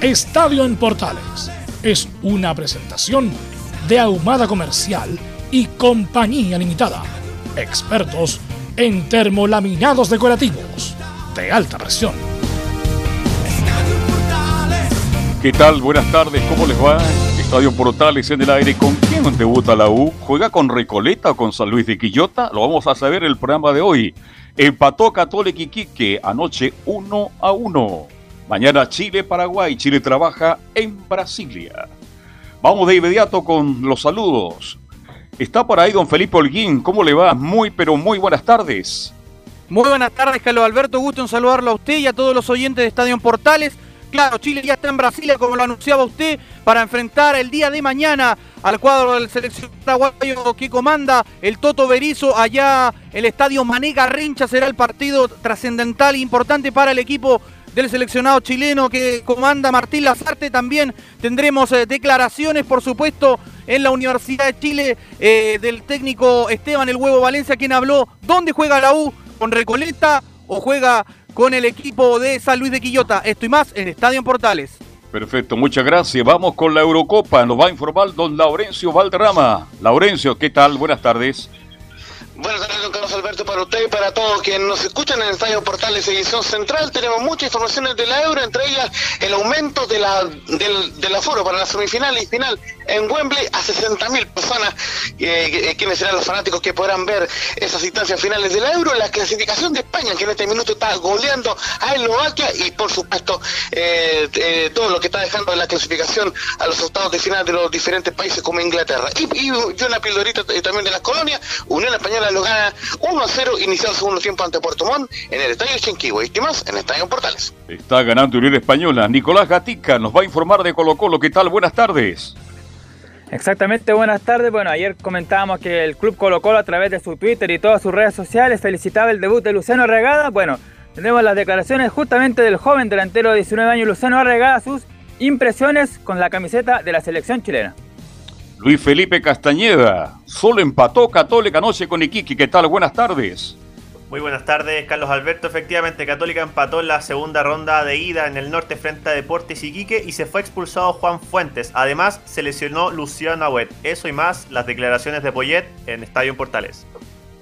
Estadio en Portales es una presentación de Ahumada Comercial y Compañía Limitada. Expertos en termolaminados decorativos de alta presión. ¿Qué tal? Buenas tardes, ¿cómo les va? Estadio Portales en el aire. ¿Con quién debuta la U? ¿Juega con Recoleta o con San Luis de Quillota? Lo vamos a saber en el programa de hoy. Empató Católica Iquique anoche 1 a 1. Mañana Chile-Paraguay. Chile trabaja en Brasilia. Vamos de inmediato con los saludos. Está por ahí don Felipe Holguín. ¿Cómo le va? Muy, pero muy buenas tardes. Muy buenas tardes, Carlos Alberto. Gusto en saludarlo a usted y a todos los oyentes de Estadio Portales. Claro, Chile ya está en Brasilia, como lo anunciaba usted, para enfrentar el día de mañana al cuadro del selección paraguayo que comanda el Toto Berizo. Allá el estadio Manega Rincha será el partido trascendental e importante para el equipo del seleccionado chileno que comanda Martín Lazarte. También tendremos eh, declaraciones, por supuesto, en la Universidad de Chile eh, del técnico Esteban El Huevo Valencia, quien habló dónde juega la U, con Recoleta o juega con el equipo de San Luis de Quillota. Esto y más en Estadio Portales. Perfecto, muchas gracias. Vamos con la Eurocopa. Nos va a informar don Laurencio Valderrama. Laurencio, ¿qué tal? Buenas tardes. Buenas tardes, don Carlos Alberto, para usted y para todos quienes nos escuchan en Estadio Portales Edición Central. Tenemos muchas informaciones de la Euro, entre ellas el aumento de la, del, aforo para la semifinal y final en Wembley a 60.000 personas, eh, quienes serán los fanáticos que podrán ver esas instancias finales de la Euro. La clasificación de España, que en este minuto está goleando a Eslovaquia y, por supuesto, eh, eh, todo lo que está dejando la clasificación a los octavos de final de los diferentes países como Inglaterra. Y, y, una pildorita también de las colonias, Unión Española lo gana 1 a 0, iniciado el segundo tiempo ante Puerto Montt en el Estadio Chinquihue. Y más en el Estadio Portales. Está ganando Unión Española. Nicolás Gatica nos va a informar de Colo Colo. ¿Qué tal? Buenas tardes. Exactamente, buenas tardes. Bueno, ayer comentábamos que el Club Colo Colo a través de su Twitter y todas sus redes sociales felicitaba el debut de Luciano Arregada. Bueno, tenemos las declaraciones justamente del joven delantero de 19 años Luciano Arregada, sus impresiones con la camiseta de la selección chilena. Luis Felipe Castañeda, solo empató Católica anoche con Iquique. ¿Qué tal? Buenas tardes. Muy buenas tardes, Carlos Alberto. Efectivamente, Católica empató en la segunda ronda de ida en el norte frente a Deportes Iquique y se fue expulsado Juan Fuentes. Además, se lesionó Luciano Agüet. Eso y más, las declaraciones de Poyet en Estadio Portales.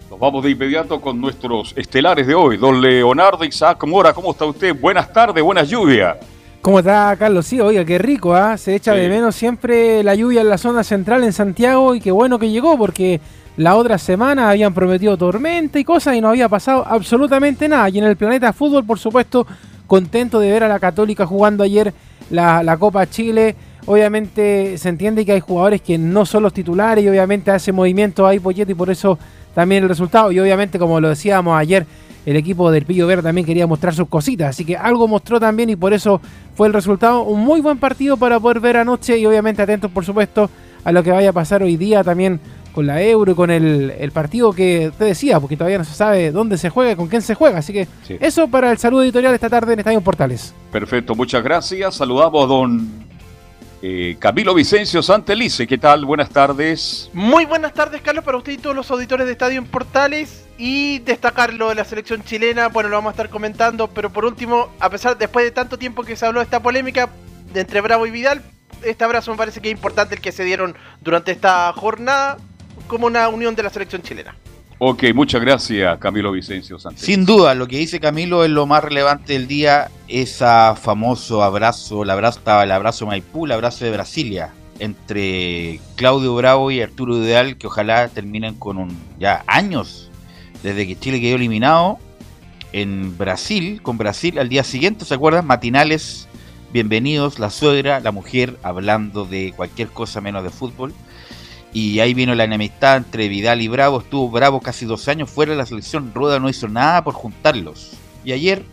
Nos vamos de inmediato con nuestros estelares de hoy. Don Leonardo Isaac Mora, ¿cómo está usted? Buenas tardes, buenas lluvias. ¿Cómo está, Carlos? Sí, oiga, qué rico, ¿ah? Se echa de menos siempre la lluvia en la zona central en Santiago y qué bueno que llegó porque la otra semana habían prometido tormenta y cosas y no había pasado absolutamente nada. Y en el planeta fútbol, por supuesto, contento de ver a la Católica jugando ayer la, Copa Chile. Obviamente se entiende que hay jugadores que no son los titulares y obviamente hace movimiento ahí Pochetti y por eso también el resultado. Y obviamente, como lo decíamos ayer, el equipo del Pillo Verde también quería mostrar sus cositas. Así que algo mostró también y por eso fue el resultado. Un muy buen partido para poder ver anoche y obviamente atentos, por supuesto, a lo que vaya a pasar hoy día también con la Euro, con el, partido que te decía, porque todavía no se sabe dónde se juega, con quién se juega. Así que eso para el saludo editorial esta tarde en Estadio Portales. Perfecto, muchas gracias. Saludamos a don eh, Camilo Vicencio Santelice, ¿qué tal? Buenas tardes. Muy buenas tardes, Carlos, para usted y todos los auditores de Estadio en Portales. Y destacar lo de la selección chilena, bueno, lo vamos a estar comentando, pero por último, a pesar, después de tanto tiempo que se habló de esta polémica entre Bravo y Vidal, este abrazo me parece que es importante el que se dieron durante esta jornada como una unión de la selección chilena. Ok, muchas gracias Camilo Vicencio Santos. Sin duda, lo que dice Camilo es lo más relevante del día, ese famoso abrazo, el abrazo, el abrazo Maipú, el abrazo de Brasilia, entre Claudio Bravo y Arturo Ideal, que ojalá terminen con un ya años desde que Chile quedó eliminado en Brasil, con Brasil al día siguiente, ¿se acuerdan? Matinales, bienvenidos, la suegra, la mujer, hablando de cualquier cosa menos de fútbol. Y ahí vino la enemistad entre Vidal y Bravo. Estuvo Bravo casi dos años fuera de la selección. Rueda no hizo nada por juntarlos. Y ayer,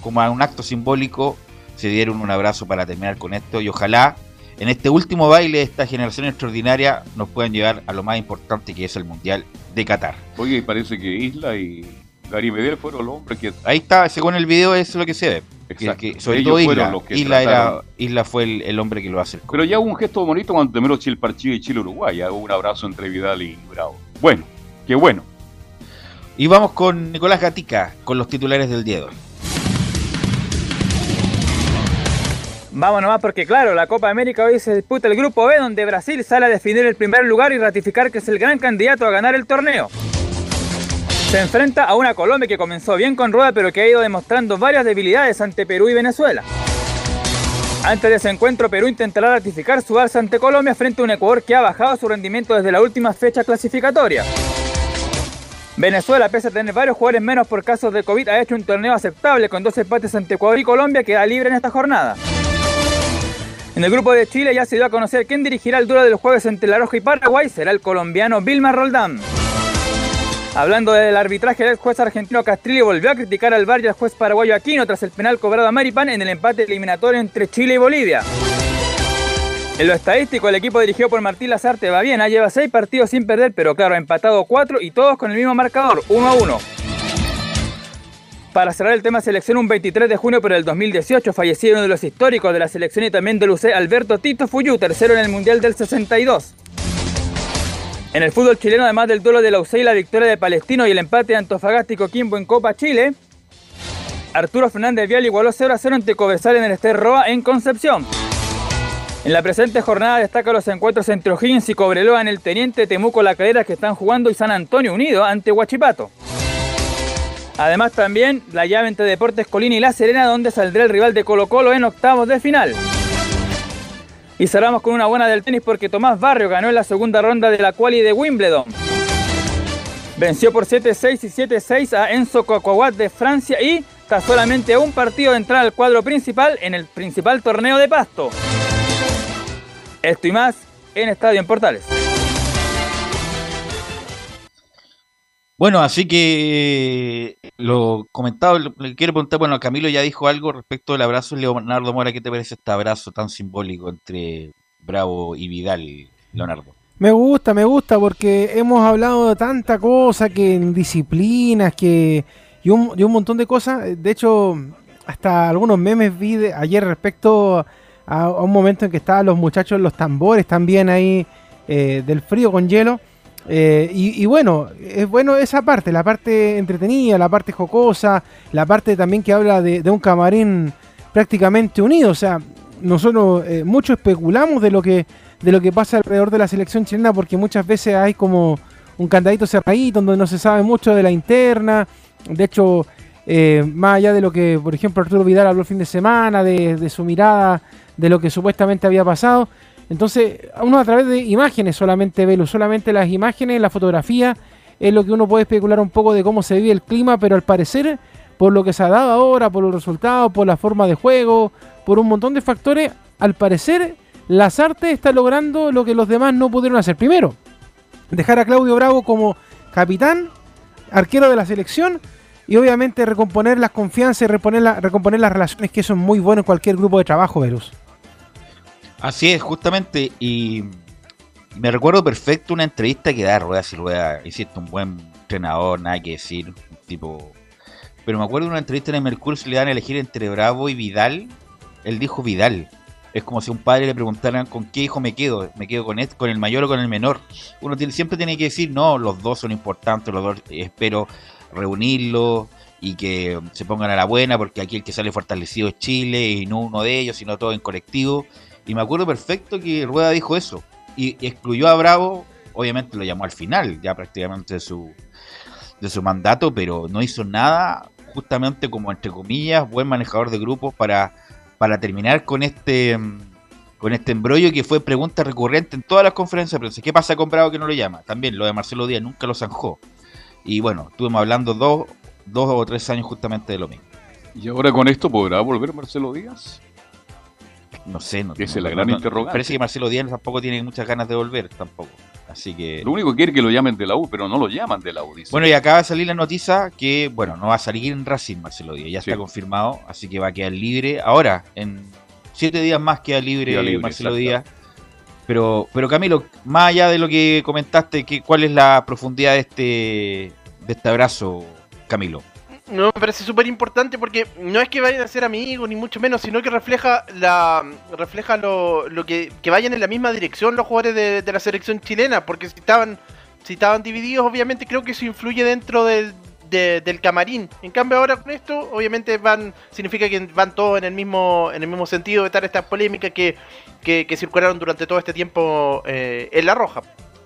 como a un acto simbólico, se dieron un abrazo para terminar con esto. Y ojalá en este último baile de esta generación extraordinaria nos puedan llevar a lo más importante que es el Mundial de Qatar. Oye, parece que Isla y Gary Medel fueron los hombres que... Ahí está, según el video eso es lo que se ve. Que, sobre todo Isla, Isla, era, Isla fue el, hombre que lo hace. Pero ya hubo un gesto bonito cuando terminó Chile partido y Chile-Uruguay. Hubo un abrazo entre Vidal y Bravo. Bueno, qué bueno. Y vamos con Nicolás Gatica, con los titulares del día de hoy. Vamos nomás porque claro, la Copa América hoy se disputa el Grupo B donde Brasil sale a definir el primer lugar y ratificar que es el gran candidato a ganar el torneo. Se enfrenta a una Colombia que comenzó bien con rueda pero que ha ido demostrando varias debilidades ante Perú y Venezuela. Antes de ese encuentro, Perú intentará ratificar su alza ante Colombia frente a un Ecuador que ha bajado su rendimiento desde la última fecha clasificatoria. Venezuela, pese a tener varios jugadores menos por casos de COVID, ha hecho un torneo aceptable con dos empates ante Ecuador y Colombia que da libre en esta jornada. En el grupo de Chile ya se dio a conocer quién dirigirá el duelo del jueves entre La Roja y Paraguay, será el colombiano Vilma Roldán. Hablando del arbitraje, el juez argentino Castrilli volvió a criticar al VAR y al juez paraguayo Aquino tras el penal cobrado a Maripan en el empate eliminatorio entre Chile y Bolivia. En lo estadístico, el equipo dirigido por Martín Lazarte va bien, lleva seis partidos sin perder, pero claro, ha empatado cuatro y todos con el mismo marcador, 1 a 1. Para cerrar el tema selección, un 23 de junio pero del 2018 falleció uno de los históricos de la selección y también del UC, Alberto Tito Fuyú, tercero en el Mundial del 62. En el fútbol chileno, además del duelo de la la victoria de Palestino y el empate de Antofagasta y Coquimbo en Copa Chile, Arturo Fernández Vial igualó 0 a 0 ante Cobresal en el Ester Roa en Concepción. En la presente jornada destaca los encuentros entre O'Higgins y Cobreloa en el Teniente Temuco La Calera que están jugando y San Antonio Unido ante Huachipato. Además también la llave entre Deportes Colina y La Serena donde saldrá el rival de Colo Colo en octavos de final. Y cerramos con una buena del tenis porque Tomás Barrio ganó en la segunda ronda de la quali de Wimbledon. Venció por 7-6 y 7-6 a Enzo Cocoguat de Francia y está solamente un partido de entrar al cuadro principal en el principal torneo de Pasto. Esto y más en Estadio en Portales. Bueno, así que lo comentado, le quiero preguntar, bueno, Camilo ya dijo algo respecto del abrazo. Leonardo Mora, ¿qué te parece este abrazo tan simbólico entre Bravo y Vidal, Leonardo? Me gusta, me gusta, porque hemos hablado de tanta cosa, que en disciplinas, que y un, y un montón de cosas. De hecho, hasta algunos memes vi ayer respecto a, un momento en que estaban los muchachos, los tambores también ahí eh, del frío con hielo. Eh, y, bueno, es bueno esa parte, la parte entretenida, la parte jocosa, la parte también que habla de, un camarín prácticamente unido. O sea, nosotros eh, mucho especulamos de lo que de lo que pasa alrededor de la selección chilena porque muchas veces hay como un candadito cerradito donde no se sabe mucho de la interna. De hecho, eh, más allá de lo que, por ejemplo, Arturo Vidal habló el fin de semana, de, de su mirada, de lo que supuestamente había pasado. Entonces, uno a través de imágenes solamente ve, solamente las imágenes, la fotografía, es lo que uno puede especular un poco de cómo se vive el clima, pero al parecer, por lo que se ha dado ahora, por los resultados, por la forma de juego, por un montón de factores, al parecer las artes está logrando lo que los demás no pudieron hacer. Primero, dejar a Claudio Bravo como capitán, arquero de la selección, y obviamente recomponer las confianzas y recomponer, recomponer las relaciones, que eso es muy bueno en cualquier grupo de trabajo, Verus. Así es, justamente, y me recuerdo perfecto una entrevista que da Rueda y Rueda, hiciste un buen entrenador, nada que decir, tipo... Pero me acuerdo de una entrevista en el Mercurio, se le dan a elegir entre Bravo y Vidal, él dijo Vidal. Es como si un padre le preguntaran con qué hijo me quedo, me quedo con este, con el mayor o con el menor. Uno tiene, siempre tiene que decir, no, los dos son importantes, los dos espero reunirlos y que se pongan a la buena, porque aquí el que sale fortalecido es Chile y no uno de ellos, sino todo en colectivo. Y me acuerdo perfecto que Rueda dijo eso. Y excluyó a Bravo, obviamente lo llamó al final, ya prácticamente de su, de su mandato, pero no hizo nada justamente como entre comillas buen manejador de grupos para, para terminar con este con este embrollo que fue pregunta recurrente en todas las conferencias de prensa. ¿Qué pasa con Bravo que no lo llama? También lo de Marcelo Díaz nunca lo zanjó. Y bueno, estuvimos hablando dos, dos o tres años justamente de lo mismo. ¿Y ahora con esto podrá volver Marcelo Díaz? No sé, no Esa es la gran no- interrogante. Parece que Marcelo Díaz tampoco tiene muchas ganas de volver, tampoco. Así que. Lo único que quiere es que lo llamen de la U, pero no lo llaman de la U, dice. Bueno, y acaba de salir la noticia que, bueno, no va a salir en Racing Marcelo Díaz, ya Sí. está confirmado, así que va a quedar libre. Ahora, en siete días más queda libre, Queda libre, Marcelo. Díaz. Pero, pero Camilo, más allá de lo que comentaste, ¿qué, ¿cuál es la profundidad de este, de este abrazo, Camilo? No, me parece súper importante porque no es que vayan a ser amigos, ni mucho menos, sino que refleja la refleja lo, lo que, que vayan en la misma dirección los jugadores de, de la selección chilena, porque si estaban, si estaban divididos, obviamente creo que eso influye dentro del, de- del camarín. En cambio ahora con esto, obviamente van, significa que van todos en el mismo, en el mismo sentido de estar estas polémicas que, que, que circularon durante todo este tiempo eh, en la roja.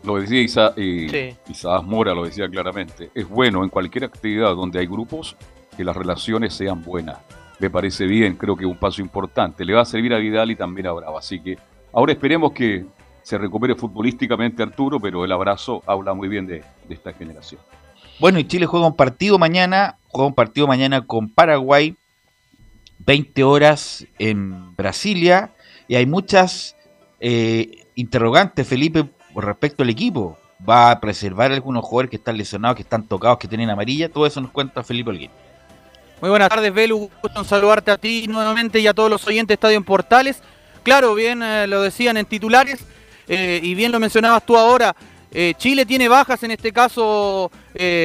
Lo decía Isa, eh, Sí. Mora, lo decía claramente. Es bueno en cualquier actividad donde hay grupos que las relaciones sean buenas. Me parece bien, creo que es un paso importante. Le va a servir a Vidal y también a Bravo. Así que ahora esperemos que se recupere futbolísticamente Arturo, pero el abrazo habla muy bien de, de esta generación. Bueno, y Chile juega un partido mañana, juega un partido mañana con Paraguay, 20 horas en Brasilia, y hay muchas eh, interrogantes, Felipe, por respecto al equipo. ¿Va a preservar algunos jugadores que están lesionados, que están tocados, que tienen amarilla? Todo eso nos cuenta Felipe Holguín. Muy buenas tardes, Belu. Gusto en saludarte a ti nuevamente y a todos los oyentes de Estadio en Portales. Claro, bien eh, lo decían en titulares eh, y bien lo mencionabas tú ahora. eh, Chile tiene bajas en este caso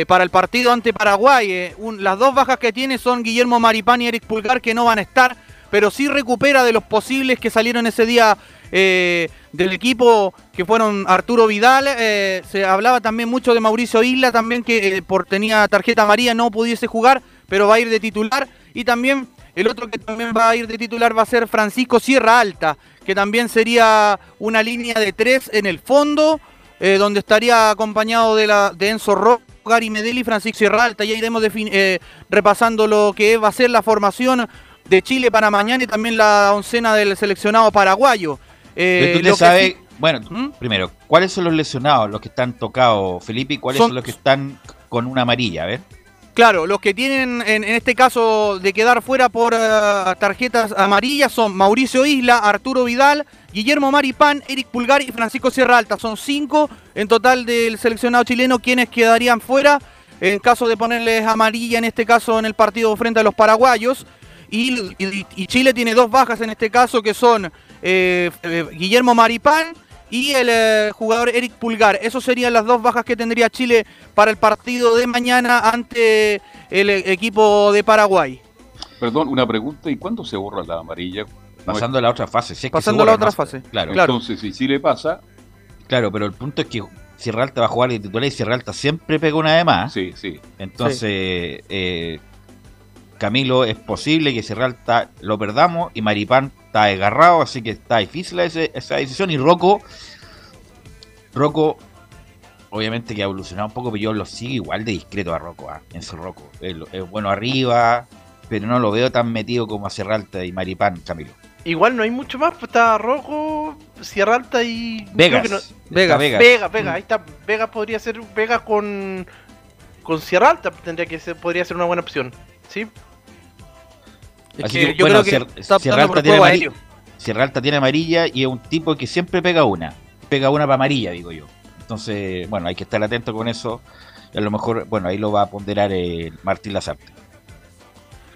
para el partido ante Paraguay. las dos bajas que tiene son Guillermo Maripán y Eric Pulgar que no van a estar, pero sí recupera de los posibles que salieron ese día eh, del equipo que fueron Arturo Vidal. eh, se hablaba también mucho de Mauricio Isla, también que eh, por tenía tarjeta amarilla no pudiese jugar, pero va a ir de titular. Y también el otro que también va a ir de titular va a ser Francisco Sierra Alta, que también sería una línea de tres en el fondo, donde estaría acompañado de, la, de Enzo Rojo, Gary Medeli Francisco Sierra Alta. Ya iremos repasando lo que va a ser la formación de Chile para mañana y también la oncena del seleccionado paraguayo. Eh, tú te sabes, bueno, ¿Mm? primero, ¿cuáles son los lesionados, los que están tocados, Felipe, y cuáles son, Son- los que están con una amarilla? A ver. Claro, los que tienen en, en este caso de quedar fuera por eh, tarjetas amarillas son Mauricio Isla, Arturo Vidal, Guillermo Maripán, Eric Pulgar y Francisco Sierra Alta. Son cinco en total del seleccionado chileno quienes quedarían fuera en caso de ponerles amarilla en este caso en el partido frente a los paraguayos. Y, y- y Chile tiene dos bajas en este caso que son eh, eh, Guillermo Maripán y el eh, jugador Eric Pulgar. Esas serían las dos bajas que tendría Chile para el partido de mañana ante el equipo de Paraguay. Perdón, una pregunta. ¿Y cuándo se borra la amarilla? Pasando a la otra fase. si es Pasando a la otra fase. Claro, Claro. Entonces, si Chile pasa, claro, pero el punto es que Sierra Alta va a jugar de titular y Sierra Alta siempre pega una de más. sí, sí. Entonces, eh, Camilo, es posible que Sierra Alta lo perdamos y Maripán está desgarrado, así que está difícil ese- esa decisión. Y Rocco, Rocco, obviamente que ha evolucionado un poco, pero yo lo sigo igual de discreto a Rocco, ah, en su Rocco. Es, bueno arriba, pero no lo veo tan metido como a Sierra Alta y Maripán, Camilo. Igual no hay mucho más, pues está Rojo, Sierra Alta y... creo Vegas. que no- Está Vegas. Vegas. Vega, Vega, Mm. ahí está. Vega podría ser Vega con con Sierra Alta, tendría que ser, podría ser una buena opción. ¿Sí? Es Así que que, yo bueno, creo que Sier- está Sierra Alta tiene amarilla. aéreo. Sierra Alta tiene amarilla y es un tipo que siempre pega una. Pega una para amarilla, digo yo. Entonces, bueno, hay que estar atento con eso. Y a lo mejor, bueno, ahí lo va a ponderar eh, Martín Lazarte.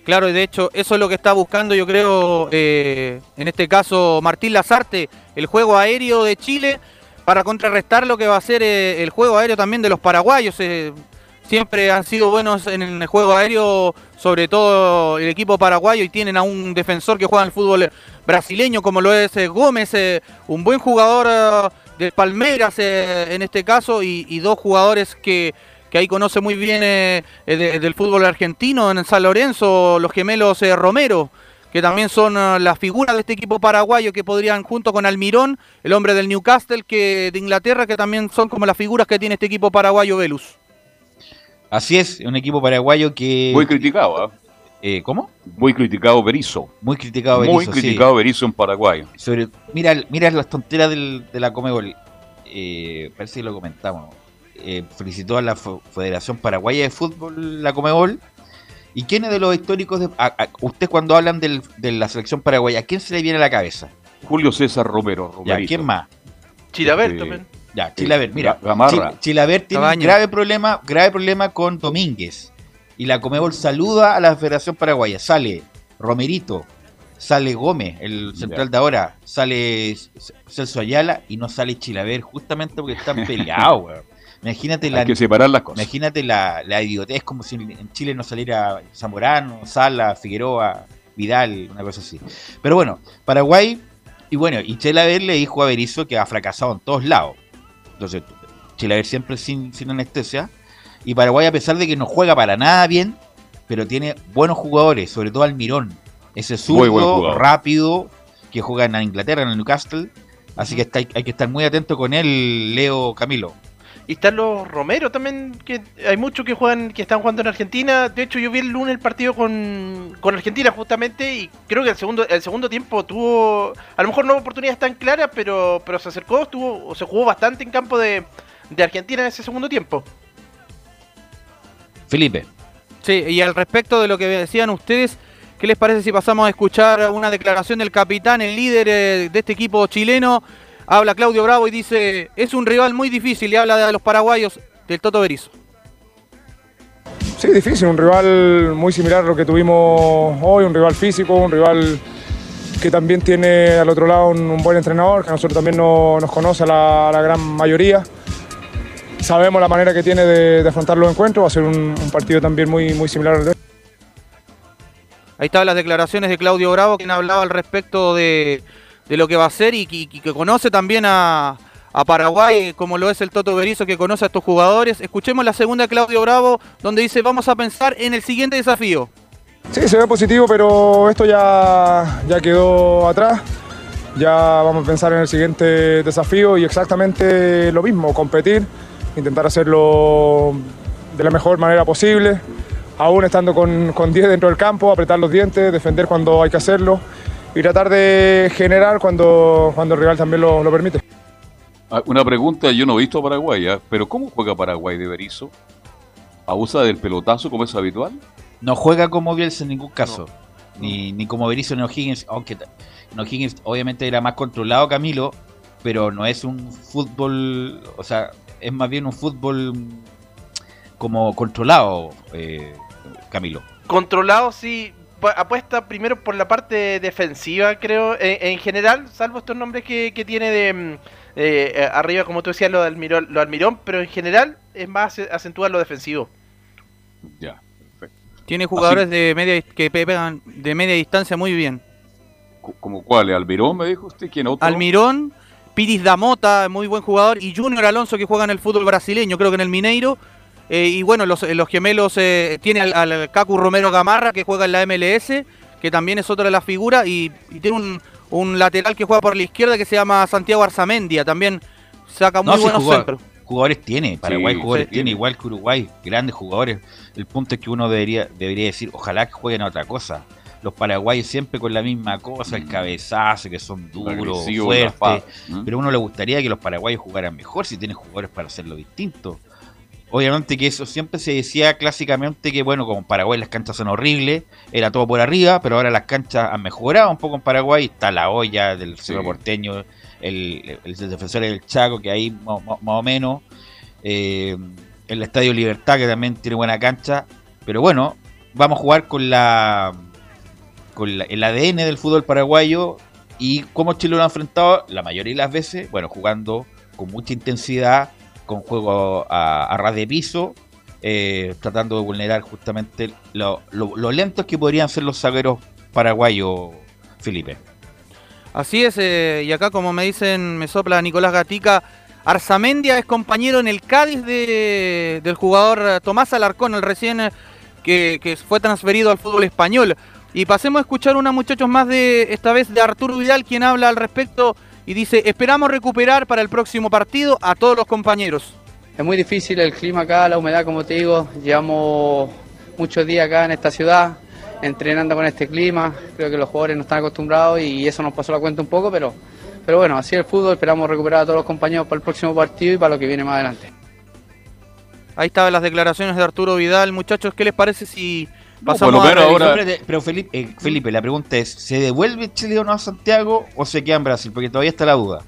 Claro, y de hecho, eso es lo que está buscando, yo creo, eh, en este caso, Martín Lazarte, el juego aéreo de Chile, para contrarrestar lo que va a ser eh, el juego aéreo también de los paraguayos. eh, siempre han sido buenos en el juego aéreo, sobre todo el equipo paraguayo, y tienen a un defensor que juega en el fútbol brasileño, como lo es eh, Gómez, eh, un buen jugador eh, del Palmeiras en este caso, y, dos jugadores que que ahí conoce muy bien de- del fútbol argentino en San Lorenzo, los gemelos Romero, que también son las figuras de este equipo paraguayo que podrían, junto con Almirón, el hombre del Newcastle que de Inglaterra, que también son como las figuras que tiene este equipo paraguayo Velus. Así es, un equipo paraguayo que... Muy criticado, ¿ah? Eh, ¿Cómo? Muy criticado Berizzo. Muy criticado Berizzo, Muy criticado Berizzo en Paraguay. Sobre, mira, mira las tonteras del, de la Comebol. Eh, parece que lo comentamos. Eh, felicitó a la Federación Paraguaya de Fútbol, la Comebol. ¿Y quiénes de los históricos de... usted cuando hablan del, de la selección paraguaya, ¿a quién se le viene a la cabeza? Julio César Romero. ¿Y ¿quién más? Chilaver este, también. Ya, Chilaver, mira. Chilaver tiene un grave problema, grave problema con Domínguez y la Comebol saluda a la Federación Paraguaya. Sale Romerito, sale Gómez, el central de ahora, sale Celso Ayala y no sale Chilaver, justamente porque están peleados, weón. Imagínate la, que separar las cosas. Imagínate la, la idiotez como si en Chile no saliera Zamorano, Sala, Figueroa, Vidal, una cosa así. Pero bueno, Paraguay, y bueno, y Chilaver le dijo a Berizzo que ha fracasado en todos lados. Entonces, Chilaver siempre sin, sin anestesia. Y Paraguay, a pesar de que no juega para nada bien, pero tiene buenos jugadores, sobre todo Almirón. Ese zurdo rápido que juega en Inglaterra, en el Newcastle. Así que hay que estar muy atento con él, Leo Camilo. Y están los Romero también, que hay muchos que juegan, que están jugando en Argentina. De hecho, yo vi el lunes el partido con, Argentina justamente y creo que el segundo, el segundo tiempo tuvo, a lo mejor no oportunidades tan claras, pero, pero se acercó, estuvo, se jugó bastante en campo de, de Argentina en ese segundo tiempo. Felipe. Sí, y al respecto de lo que decían ustedes, ¿qué les parece si pasamos a escuchar una declaración del capitán, el líder eh, de este equipo chileno? Habla Claudio Bravo y dice, es un rival muy difícil y habla de los paraguayos del Toto Berizzo. Sí, difícil, un rival muy similar a lo que tuvimos hoy, un rival físico, un rival que también tiene al otro lado un, buen entrenador, que a nosotros también nos conoce a la gran mayoría sabemos la manera que tiene de, afrontar los encuentros, va a ser un, partido también muy, muy similar al de Ahí estaban las declaraciones de Claudio Bravo, quien hablaba al respecto de, lo que va a ser y, que conoce también a, Paraguay, como lo es el Toto Berizzo, que conoce a estos jugadores. Escuchemos la segunda de Claudio Bravo, donde dice, vamos a pensar en el siguiente desafío. Sí, se ve positivo, pero esto ya, ya quedó atrás. Ya vamos a pensar en el siguiente desafío y exactamente lo mismo, competir intentar hacerlo de la mejor manera posible, aún estando con, 10 dentro del campo, apretar los dientes, defender cuando hay que hacerlo y tratar de generar cuando, cuando el rival también lo, permite. Ah, una pregunta, yo no he visto a Paraguay, ¿ah? pero ¿cómo juega Paraguay de Berizzo? ¿Abusa del pelotazo como es habitual? No juega como Bielsa en ningún caso, ni, ni como Berizzo ni O'Higgins, aunque O'Higgins obviamente era más controlado Camilo, pero no es un fútbol, o sea, es más bien un fútbol como controlado, eh, Camilo. Controlado, sí. Apuesta primero por la parte defensiva, creo. En, general, salvo estos nombres que, tiene de mm, eh, arriba, como tú decías, lo de, Almirón, lo Almirón, pero en general es más acentuar lo defensivo. Ya, perfecto. Tiene jugadores de media que pegan de media distancia muy bien. ¿Como cuál? ¿Almirón me dijo usted? ¿Quién otro? Almirón, Piris Damota, muy buen jugador, y Junior Alonso que juega en el fútbol brasileño, creo que en el Mineiro. Eh, y bueno, los, gemelos eh, tiene al, Cacu Romero Gamarra que juega en la MLS, que también es otra de las figuras, y, tiene un, lateral que juega por la izquierda que se llama Santiago Arzamendia, también saca muy buenos centros. Jugadores tiene, Paraguay jugadores tiene, igual que Uruguay, grandes jugadores. El punto es que uno debería, debería decir, ojalá que jueguen a otra cosa los paraguayos siempre con la misma cosa, el mm. cabezazo, que son duros, fuertes. Pero a uno le gustaría que los paraguayos jugaran mejor si tienen jugadores para hacerlo distinto. Obviamente que eso siempre se decía clásicamente que, bueno, como en Paraguay las canchas son horribles, era todo por arriba, pero ahora las canchas han mejorado un poco en Paraguay. Está la olla del Cerro Porteño, el, defensor del Chaco, que ahí más, o menos. Eh, el Estadio Libertad, que también tiene buena cancha. Pero bueno, vamos a jugar con la con el ADN del fútbol paraguayo y cómo Chile lo ha enfrentado la mayoría de las veces, bueno, jugando con mucha intensidad, con juego a, ras de piso, eh, tratando de vulnerar justamente lo, lentos que podrían ser los zagueros paraguayos, Felipe. Así es, eh, y acá como me dicen, me sopla Nicolás Gatica, Arzamendia es compañero en el Cádiz de, del jugador Tomás Alarcón, el recién que, que fue transferido al fútbol español. Y pasemos a escuchar una muchachos más de esta vez de Arturo Vidal, quien habla al respecto y dice, esperamos recuperar para el próximo partido a todos los compañeros. es muy difícil el clima acá, la humedad, como te digo. Llevamos muchos días acá en esta ciudad entrenando con este clima. Creo que los jugadores no están acostumbrados y eso nos pasó la cuenta un poco, pero, pero bueno, así es el fútbol. Esperamos recuperar a todos los compañeros para el próximo partido y para lo que viene más adelante. Ahí estaban las declaraciones de Arturo Vidal. Muchachos, ¿qué les parece si pasamos por lo a ahora- Pero Felipe, eh, Felipe, la pregunta es, ¿se devuelve Chile o no a Santiago o se queda en Brasil? Porque todavía está la duda.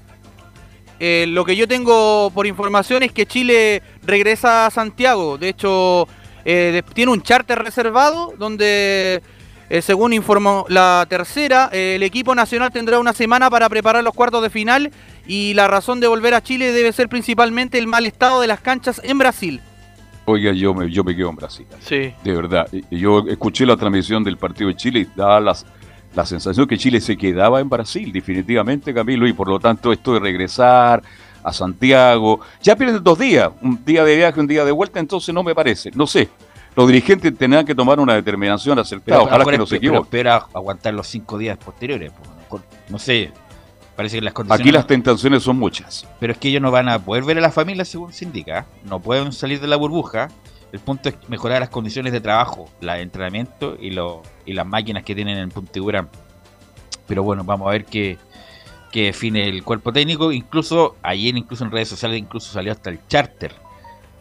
Eh, lo que yo tengo por información es que Chile regresa a Santiago. De hecho, eh, de- tiene un charter reservado donde, eh, según informó la tercera, eh, el equipo nacional tendrá una semana para preparar los cuartos de final y la razón de volver a Chile debe ser principalmente el mal estado de las canchas en Brasil. Oiga, yo me, yo me quedo en Brasil. Sí. De verdad. Y- y Yo escuché la transmisión del partido de Chile y daba las, la sensación que Chile se quedaba en Brasil, definitivamente, Camilo, y por lo tanto esto de regresar a Santiago, ya pierden dos días, un día de viaje, un día de vuelta, entonces no me parece, no sé. Los dirigentes tendrán que tomar una determinación acerca, Pero, ojalá que no se pero equivoquen. espera aguantar los cinco días posteriores. pues, no sé, parece que las condiciones... Aquí las tentaciones son muchas. Pero es que ellos no van a poder ver a la familia según se indica. No pueden salir de la burbuja. El punto es mejorar las condiciones de trabajo, el entrenamiento y, lo, y las máquinas que tienen en Puntigurán. Pero bueno, vamos a ver qué, qué define el cuerpo técnico. Incluso ayer, incluso en redes sociales, incluso salió hasta el charter.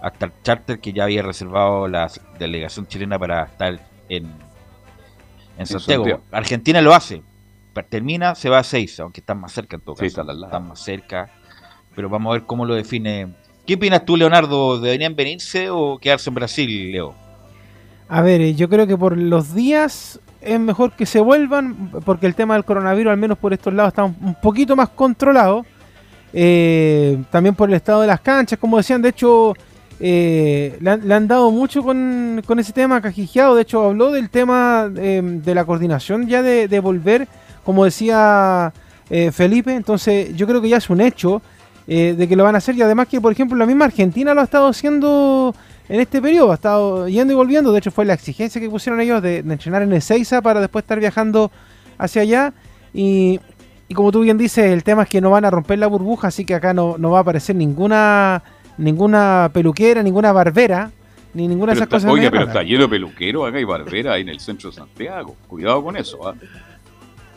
Hasta el charter que ya había reservado la delegación chilena para estar en, en Santiago. Santiago. Argentina lo hace. Termina, se va a 6, aunque están más cerca en todo Sí, caso. están más cerca. Pero vamos a ver cómo lo define. ¿Qué opinas tú, Leonardo? ¿Deberían venirse o quedarse en Brasil, Leo? A ver, eh, yo creo que por los días es mejor que se vuelvan, porque el tema del coronavirus, al menos por estos lados, está un, un poquito más controlado. Eh, también por el estado de las canchas, como decían, de hecho, eh, le, han, le han dado mucho con, con ese tema cajijeado. De hecho, habló del tema eh, de la coordinación ya de, de volver, como decía eh, Felipe. Entonces, yo creo que ya es un hecho eh, de que lo van a hacer. Y además que, por ejemplo, la misma Argentina lo ha estado haciendo en este periodo. Ha estado yendo y volviendo. De hecho, fue la exigencia que pusieron ellos de, de entrenar en Ezeiza para después estar viajando hacia allá. Y, y como tú bien dices, el tema es que no van a romper la burbuja, así que acá no, no va a aparecer ninguna ninguna peluquera, ninguna barbera, ni ninguna de esas está- cosas. oiga, pero está lleno de peluqueros acá y barbera ahí en el centro de Santiago. Cuidado con eso. ¿ah?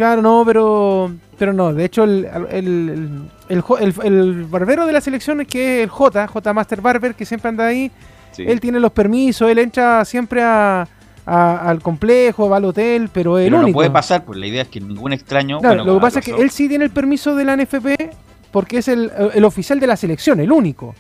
Claro, no, pero pero no. De hecho, el, el, el, barbero de la selección es que es el J, J Master Barber, que siempre anda ahí. Sí. Él tiene los permisos, él entra siempre a, a- al complejo, va al hotel, pero Pero no puede pasar, pues la idea es que ningún extraño. Claro, bueno, lo que pasa es que él sí tiene el permiso de la NFP porque es el, el oficial de la selección, el único.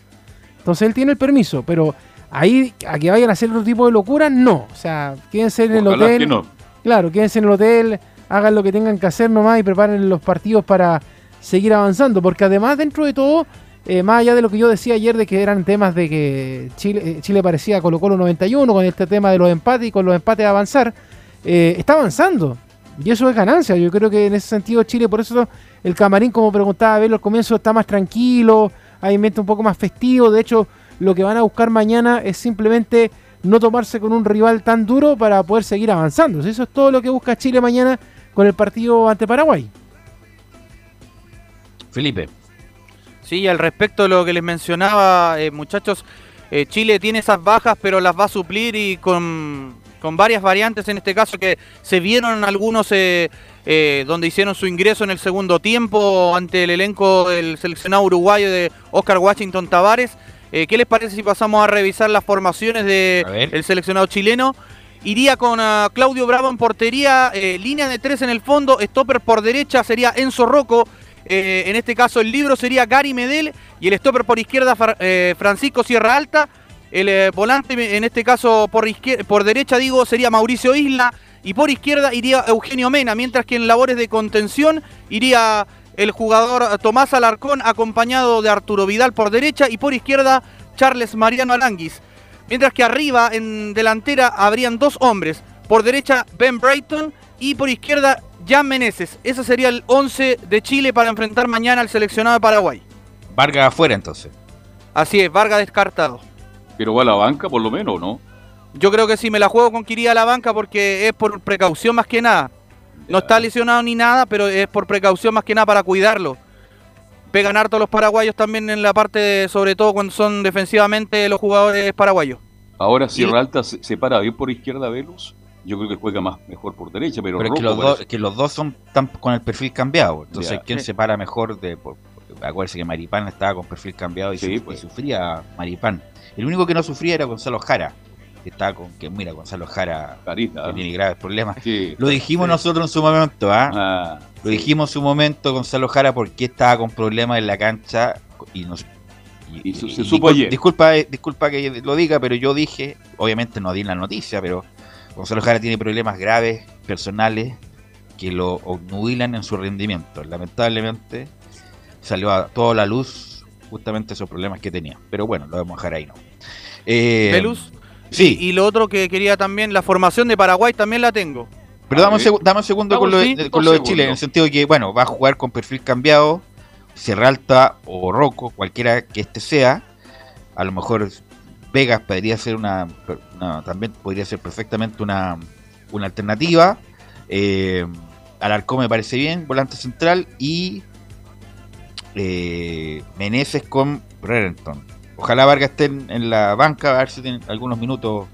Entonces él tiene el permiso, pero ahí a que vayan a hacer otro tipo de locura, no. O sea, quédense en el hotel. que no. Claro, quédense en el hotel, hagan lo que tengan que hacer nomás y preparen los partidos para seguir avanzando. Porque además, dentro de todo, eh, más allá de lo que yo decía ayer de que eran temas de que Chile, eh, Chile parecía Colo Colo 91 con este tema de los empates y con los empates a avanzar, eh, está avanzando. Y eso es ganancia. Yo creo que en ese sentido Chile, por eso el camarín, como preguntaba Abel al comienzo, está más tranquilo, hay ambiente un poco más festivo. De hecho, lo que van a buscar mañana es simplemente no tomarse con un rival tan duro para poder seguir avanzando. Eso es todo lo que busca Chile mañana con el partido ante Paraguay. Felipe. Sí, al respecto de lo que les mencionaba, eh, muchachos, eh, Chile tiene esas bajas, pero las va a suplir y con, con varias variantes en este caso que se vieron algunos eh, eh, donde hicieron su ingreso en el segundo tiempo ante el elenco del seleccionado uruguayo de Oscar Washington Tavares. Eh, ¿Qué les parece si pasamos a revisar las formaciones del seleccionado chileno? Iría con ah, Claudio Bravo en portería, eh, línea de tres en el fondo, stopper por derecha sería Enzo Rocco, eh, en este caso el libro sería Gary Medel y el stopper por izquierda eh, Francisco Sierra Alta. El volante en este caso por, derecha digo sería Mauricio Isla y por izquierda iría Eugenio Mena, mientras que en labores de contención iría el jugador Tomás Alarcón acompañado de Arturo Vidal por derecha y por izquierda Charles Mariano Alanguis. Mientras que arriba en delantera habrían dos hombres, por derecha Ben Brayton y por izquierda Jan Meneses. Ese sería el 11 de Chile para enfrentar mañana al seleccionado de Paraguay. Vargas afuera entonces. Así es, Vargas descartado. Pero va a la banca por lo menos, ¿no? Yo creo que sí, me la juego con que iría a la banca porque es por precaución más que nada. No está lesionado ni nada, pero es por precaución más que nada para cuidarlo. Pegan harto los paraguayos también en la parte, sobre todo cuando son defensivamente los jugadores paraguayos. Ahora Sierra Alta se, se para bien por izquierda Velus. Yo creo que juega más mejor por derecha, pero, Pero es que los, dos, parece- que los dos son tan con el perfil cambiado. Entonces, Ya. ¿quién Sí. se para mejor de.? Por, por- acuérdense que Maripán estaba con perfil cambiado y, Sí, su- pues. y sufría Maripán. El único que no sufría era Gonzalo Jara. Que estaba con. Que mira, Gonzalo Jara Carita. que ¿eh? tiene graves problemas. Sí. Lo dijimos Sí. nosotros en su momento, ¿ah? Ah, Lo dijimos en su momento, Gonzalo Jara, porque estaba con problemas en la cancha y nos. Y su- se supo discul- ayer. Disculpa, eh, disculpa que lo diga, pero yo dije, obviamente no di la noticia, pero Gonzalo Jara tiene problemas graves, personales, que lo obnubilan en su rendimiento. Lamentablemente salió a toda la luz justamente esos problemas que tenía. Pero bueno, lo vamos a dejar ahí, ¿no? Eh. Sí, Y lo otro que quería también, la formación de Paraguay también la tengo. Pero dame un, dame un segundo con lo, de, con lo de. Chile, en el sentido de que, bueno, va a jugar con perfil cambiado, Sierra Alta o Rocco, cualquiera que este sea. A lo mejor Vegas podría ser una, una- también podría ser perfectamente una, una alternativa. Eh, Alarcón me parece bien, volante central y eh, Meneses con Brereton. Ojalá Vargas esté en, la banca, a ver si tiene algunos minutos.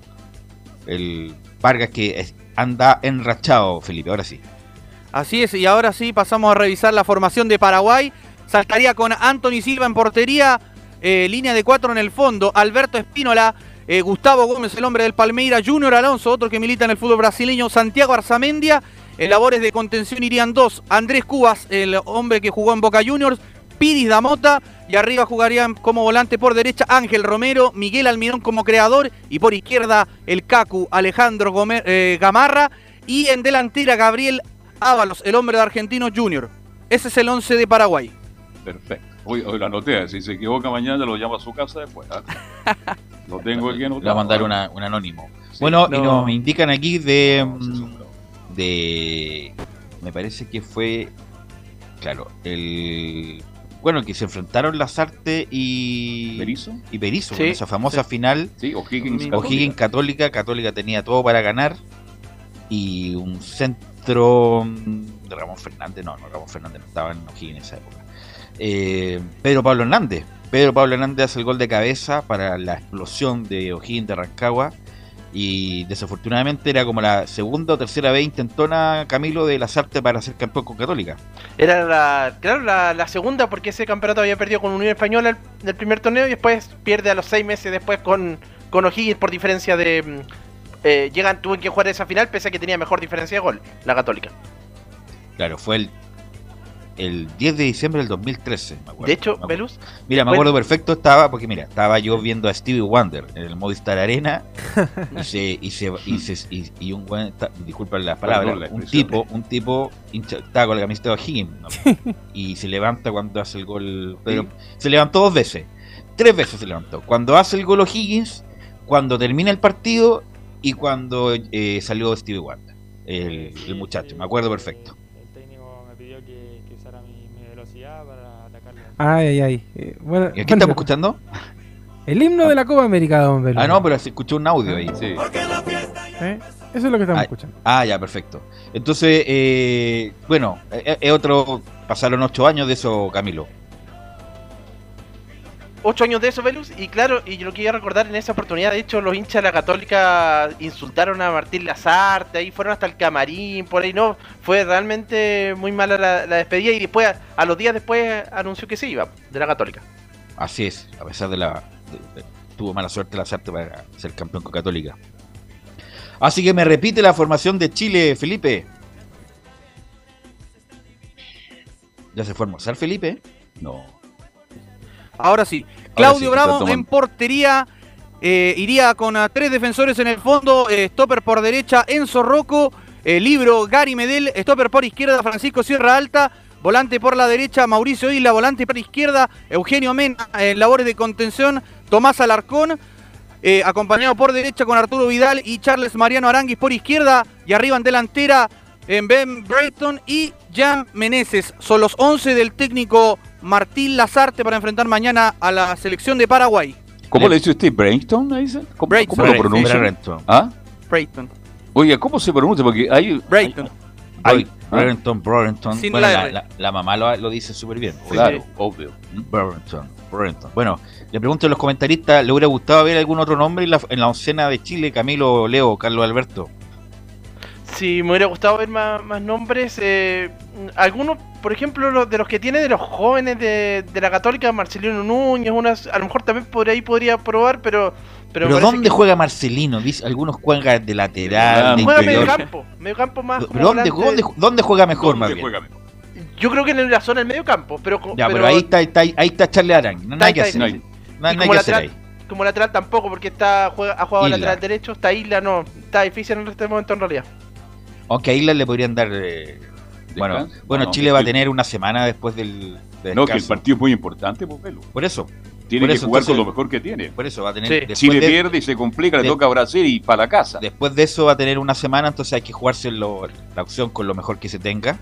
El Vargas que anda enrachado, Felipe, ahora sí. Así es, y ahora sí pasamos a revisar la formación de Paraguay. Saltaría con Anthony Silva en portería, eh, línea de cuatro en el fondo, Alberto Espínola, eh, Gustavo Gómez, el hombre del Palmeira, Junior Alonso, otro que milita en el fútbol brasileño, Santiago Arzamendia, en labores de contención irían dos, Andrés Cubas, el hombre que jugó en Boca Juniors, Piris Damota, y arriba jugarían como volante por derecha Ángel Romero, Miguel Almirón como creador, y por izquierda el Cacu Alejandro Gomer- eh, Gamarra, y en delantera Gabriel Ábalos, el hombre de Argentinos Junior. Ese es el 11 de Paraguay. perfecto. Hoy, hoy lo anoté, si se equivoca mañana lo llamo a su casa después. ¿ah? Lo tengo aquí Le anotado. va a mandar una- un anónimo. Sí. bueno, y no. nos indican aquí de, mm, de. Me parece que fue. Claro, el. Bueno, que se enfrentaron Lazarte y. ¿Berizzo? Y Sí, en esa famosa final. Sí, O'Higgins. Católica, Católica tenía todo para ganar. Y un centro de Ramón Fernández, no, no, Ramón Fernández no estaba en O'Higgins en esa época. Eh, Pedro Pablo Hernández. Pedro Pablo Hernández hace el gol de cabeza para la explosión de O'Higgins de Rancagua. Y desafortunadamente era como la segunda o tercera vez intentona Camilo de Lazarte para ser campeón con Católica. Era la, claro, la, la segunda porque ese campeonato había perdido con Unión Española el, el primer torneo y después pierde a los seis meses después con, con O'Higgins por diferencia de... eh, llegan, tuvo que jugar esa final pese a que tenía mejor diferencia de gol, la Católica. Claro, fue el, el 10 de diciembre del 2013. me acuerdo. De hecho, Me acuerdo. Velus, Mira, me Bueno. acuerdo perfecto, estaba, porque mira, estaba yo viendo a Stevie Wonder en el Movistar Arena y se, y se, y se- y- y un buen, disculpen las palabras, Perdón la un tipo, un tipo hincha- estaba con la camiseta de O'Higgins ¿no? y se levanta cuando hace el gol, pero se levantó dos veces, tres veces se levantó, cuando hace el gol O'Higgins, cuando termina el partido y cuando eh, salió Stevie Wonder, el, el muchacho, me acuerdo perfecto. Ay, ay, ay. Eh, bueno, ¿Y aquí bueno, estamos escuchando? El himno de la Copa América, don Belén. Ah, no, pero se escuchó un audio ahí. Sí. ¿Eh? Eso es lo que estamos Ay. escuchando. Ah, ya, perfecto. Entonces, eh, bueno, es es otro. Pasaron ocho años de eso, Camilo. Ocho años de eso, Velus, y claro, y yo lo quería recordar en esa oportunidad, de hecho, los hinchas de la Católica insultaron a Martín Lazarte, ahí fueron hasta el camarín, por ahí no, fue realmente muy mala la, despedida y después, a los días después, anunció que se iba de la Católica. Así es, a pesar de la. tuvo mala suerte la Lazarte para ser campeón con Católica. Así que me repite la formación de Chile, Felipe. ¿Ya se fue a almorzar, Felipe? No. Ahora sí. Ahora Claudio sí, Bravo en portería. eh, iría con ah, tres defensores en el fondo. eh, stopper por derecha, Enzo Rocco. eh, libro, Gary Medel. Stopper por izquierda, Francisco Sierra Alta. Volante por la derecha, Mauricio Isla. Volante por izquierda, Eugenio Mena. En labores de contención, Tomás Alarcón. eh, acompañado por derecha con Arturo Vidal y Charles Mariano Aranguis por izquierda. Y arriba en delantera, en Ben Brayton y Jan Meneses. Son los 11 del técnico Martín Lazarte para enfrentar mañana a la selección de Paraguay. ¿Cómo le dice usted? ¿Brainston? le dice? ¿Cómo, Brainston. cómo lo pronuncia? Brainston. ¿Ah? Brayton. Oye, ¿cómo se pronuncia? Porque hay. Brayton. hay- Brereton, Brereton. Sin Bueno, la la, la- la mamá lo, lo dice súper bien. Claro, obvio. Brereton, Brereton. Bueno, le pregunto a los comentaristas, ¿le hubiera gustado ver algún otro nombre en la, en la oncena de Chile? Camilo, Leo, Carlos Alberto. Si me hubiera gustado ver más, más nombres, eh, algunos, por ejemplo, los de los que tiene de los jóvenes de, de la Católica, Marcelino Núñez, unas, a lo mejor también por ahí podría probar, pero. Pero, Pero, ¿dónde que juega Marcelino? Dice, algunos juegan de lateral, de juega medio campo, medio campo más. ¿Pero ¿Dónde, dónde, dónde juega mejor, más ¿Dónde bien? juega mejor? Yo creo que en la zona del medio campo, pero. Ya, pero, ahí está, está- ahí está Charles Arang. No, Está que ahí, hacer. está No ahí. hay como que hacer lateral, ahí. como lateral tampoco, porque está juega, ha jugado Isla. lateral derecho, está Isla no, está difícil en este momento en realidad. Aunque a Islas le podrían dar. eh, bueno, Descanso. bueno No, Chile va a tener una semana después del. del No, que el partido es muy importante, pues, Pelo. Por eso. Tiene por que eso, jugar entonces- con lo mejor que tiene. Por eso va a tener. Sí. Chile de- pierde y se complica, le toca a Brasil y para la casa. Después de eso va a tener una semana, entonces hay que jugarse lo- la opción con lo mejor que se tenga.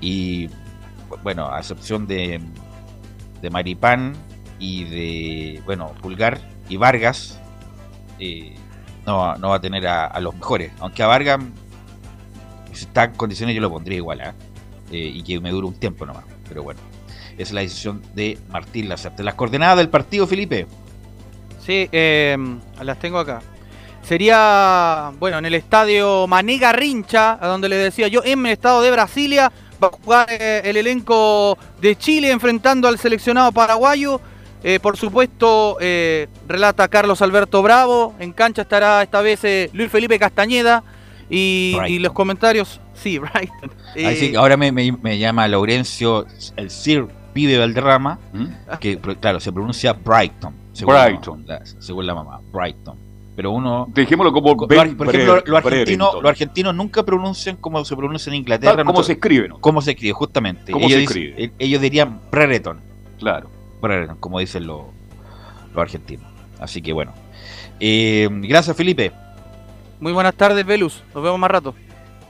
Y bueno, a excepción de, de Maripán y de, bueno, Pulgar y Vargas, eh, no, no va a tener a, a los mejores. Aunque a Vargas, si está en condiciones, yo lo pondría igual, ¿ah? Eh, y que me dure un tiempo nomás. Pero bueno, esa es la decisión de Martín Lazarte. Las coordenadas del partido, Felipe. Sí, eh, las tengo acá. Sería, bueno, en el estadio Mané Garrincha, a donde le decía yo, en el estado de Brasilia, va a jugar eh, el elenco de Chile enfrentando al seleccionado paraguayo. Eh, por supuesto, relata Carlos Alberto Bravo. En cancha estará esta vez Luis Felipe Castañeda. Y, los comentarios, sí, Brighton. Eh, Ahí sí, ahora me, me- me llama Laurencio, el Sir Pibe Valderrama, ¿Mm? que claro, se pronuncia Brighton. Según Brighton. La, según la mamá, Brighton. Pero uno... Dejémoslo como Por, Ben por ejemplo, los argentinos, Brereton. los argentinos nunca pronuncian como se pronuncia en Inglaterra. Ah, ¿Cómo nosotros- se escribe? no? cómo se escribe, justamente. ¿Cómo ellos, se escribe? eh, ellos dirían Brereton. Claro. Brereton, como dicen los, los argentinos. Así que bueno. Eh, gracias, Felipe. Muy buenas tardes, Velus. Nos vemos más rato.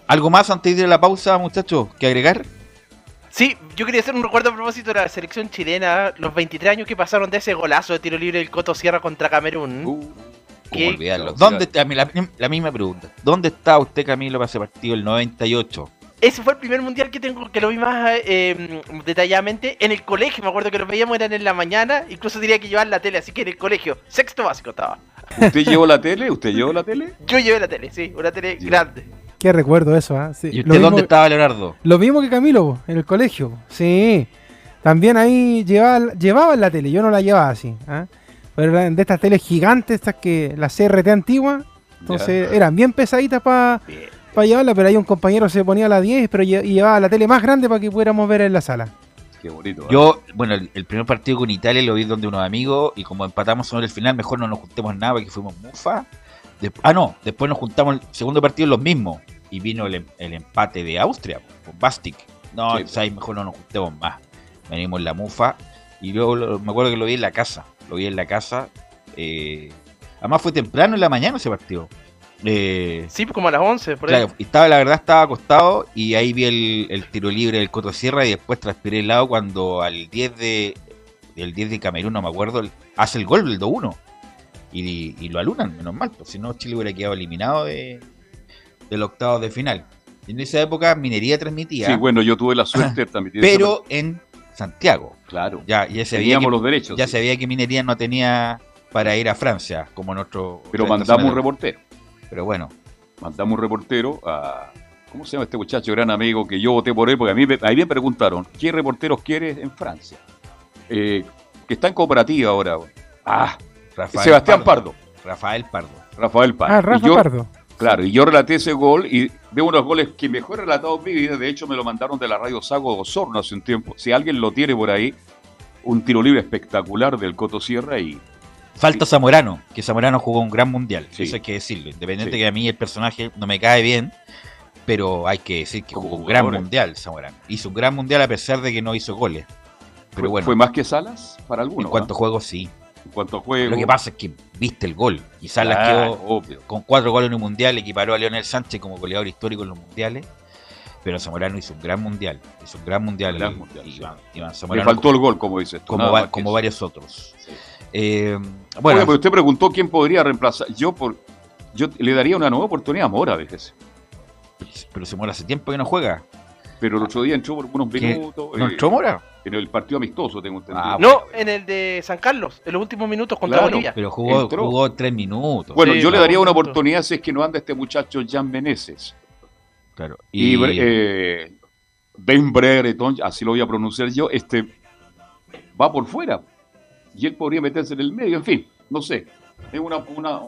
¿Algo más antes de ir a la pausa, muchachos, que agregar? Sí, yo quería hacer un recuerdo a propósito de la selección chilena, los 23 años que pasaron de ese golazo de tiro libre del Coto Sierra contra Camerún. Uh, ¿Cómo olvidarlo? ¿Dónde está? La, la misma pregunta. ¿Dónde está usted, Camilo, para ese partido el 98? Ese fue el primer mundial que tengo que lo vi más eh, detalladamente en el colegio. Me acuerdo que lo veíamos eran en la mañana, incluso tenía que llevar la tele, así que en el colegio, sexto básico estaba. ¿Usted llevó la tele? ¿Usted llevó la tele? Yo llevé la tele, sí, una tele grande. Qué recuerdo eso, ¿ah? Sí, ¿Y lo usted mismo dónde que- estaba, Leonardo? Lo mismo que Camilo, en el colegio. Sí. También ahí llevaba, llevaban la tele, yo no la llevaba así. ¿ah? Pero eran de estas teles gigantes, estas que la CRT antigua. Entonces eran bien pesaditas para Bien. llevarla, pero ahí un compañero se ponía a la 10 pero lle- y llevaba la tele más grande para que pudiéramos ver en la sala. Qué bonito. ¿eh? Yo, bueno, el, el primer partido con Italia lo vi donde unos amigos y como empatamos sobre el final, mejor no nos juntemos nada porque fuimos mufa. Des- ah, no, después nos juntamos el segundo partido los mismos y vino el, em- el empate de Austria con Bastic. No, Sí. o sea, mejor no nos juntemos más. Venimos en la mufa y luego lo- me acuerdo que lo vi en la casa. Lo vi en la casa. eh, además fue temprano en la mañana ese partido. Eh, Sí, como a las 11, por ahí. Claro, y estaba, la verdad estaba acostado y ahí vi el, el tiro libre del Coto Sierra y después transpiré el lado cuando al 10 de el 10 de Camerún, no me acuerdo, hace el gol del 2-1 y, y lo alunan, menos mal, pues si no Chile hubiera quedado eliminado de, del octavo de final. Y en esa época Minería transmitía, Sí, bueno, yo tuve la suerte de transmitir esa- pero en Santiago. Claro. Ya, ya se veía Teníamos que, los derechos. ya sí. se veía que Minería no tenía para ir a Francia, como nuestro Pero mandamos un reportero. Pero bueno, Mandamos un reportero a. ¿Cómo se llama este muchacho, gran amigo, que yo voté por él? Porque a mí, me- a mí me preguntaron, ¿qué reporteros quieres en Francia? Eh, que está en cooperativa ahora. Ah, Rafael Sebastián Pardo. Rafael Pardo. Rafael Pardo. Ah, Rafa yo- Pardo. Claro, y yo relaté ese gol y de unos goles que mejor relatado en mi vida. De hecho, me lo mandaron de la radio Sago de Osorno hace un tiempo. Si alguien lo tiene por ahí, un tiro libre espectacular del Coto Sierra y Falta Zamorano, que Zamorano jugó un gran mundial, Sí. eso hay que decirlo. Independiente Sí. que a mí el personaje no me cae bien, pero hay que decir que jugó un gran mundial Zamorano. Hizo un gran mundial a pesar de que no hizo goles. Pero fue, bueno, fue más que Salas para en algunos. cuanto a ¿ah? juegos sí. En cuanto juego. Lo que pasa es que viste el gol. Quizás las Claro, quedó obvio. con cuatro goles en un mundial, equiparó a Leonel Sánchez como goleador histórico en los mundiales. Pero Zamorano hizo un gran mundial. Hizo un gran mundial. Gran y- mundial, y. Iván- Le faltó el gol, como dices tú. como, va- como varios otros. Sí. Eh, Bueno, bueno, pero usted preguntó quién podría reemplazar. Yo por yo le daría una nueva oportunidad a Mora, fíjese. pero se muere hace tiempo que no juega. pero el otro día entró por unos minutos. ¿No eh, entró Mora? En el partido amistoso, tengo entendido. Ah, No, en el de San Carlos, en los últimos minutos contra Claro, Bolivia. Pero jugó, Entró. jugó tres minutos. Bueno, Sí, yo le daría una oportunidad si es que no anda este muchacho Jan Meneses. Claro. Y, Y, eh, Ben Brereton, así lo voy a pronunciar yo, este va por fuera. Y él podría meterse en el medio, en fin, no sé. Es una, una,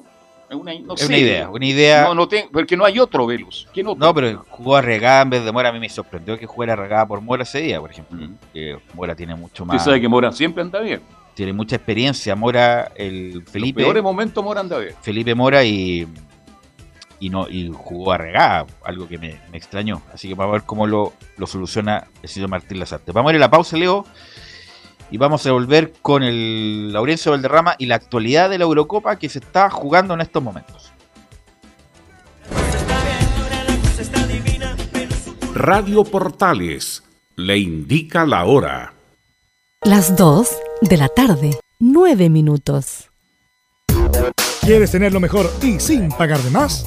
es una, no es sé. una idea, una idea. No, no tengo, porque no hay otro Velus. ¿Quién otro? No, pero jugó arregada en vez de Mora. A mí me sorprendió que jugara arregada por Mora ese día, por ejemplo. Mm. Que Mora tiene mucho Usted más. sabe que Mora siempre anda bien. Tiene mucha experiencia. Mora, el Felipe. En peores momentos Mora anda bien. Felipe Mora y. Y, no, y jugó arregada, algo que me, me extrañó. Así que vamos a ver cómo lo, lo soluciona el señor Martín Lazarte. Vamos a ir a la pausa, Leo. Y vamos a volver con el Laurencio Valderrama y la actualidad de la Eurocopa que se está jugando en estos momentos. Radio Portales le indica la hora. Las 2 de la tarde, 9 minutos. ¿Quieres tener lo mejor y sin pagar de más?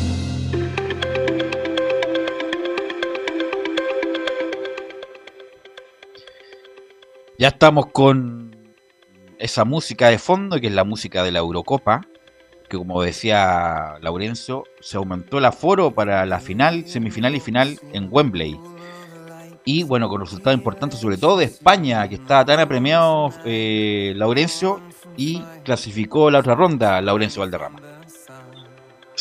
Ya estamos con esa música de fondo, que es la música de la Eurocopa, que como decía Laurencio, se aumentó el aforo para la final, semifinal y final en Wembley. Y bueno, con resultados importantes, sobre todo de España, que estaba tan apremiado eh, Laurencio, y clasificó la otra ronda Laurencio Valderrama.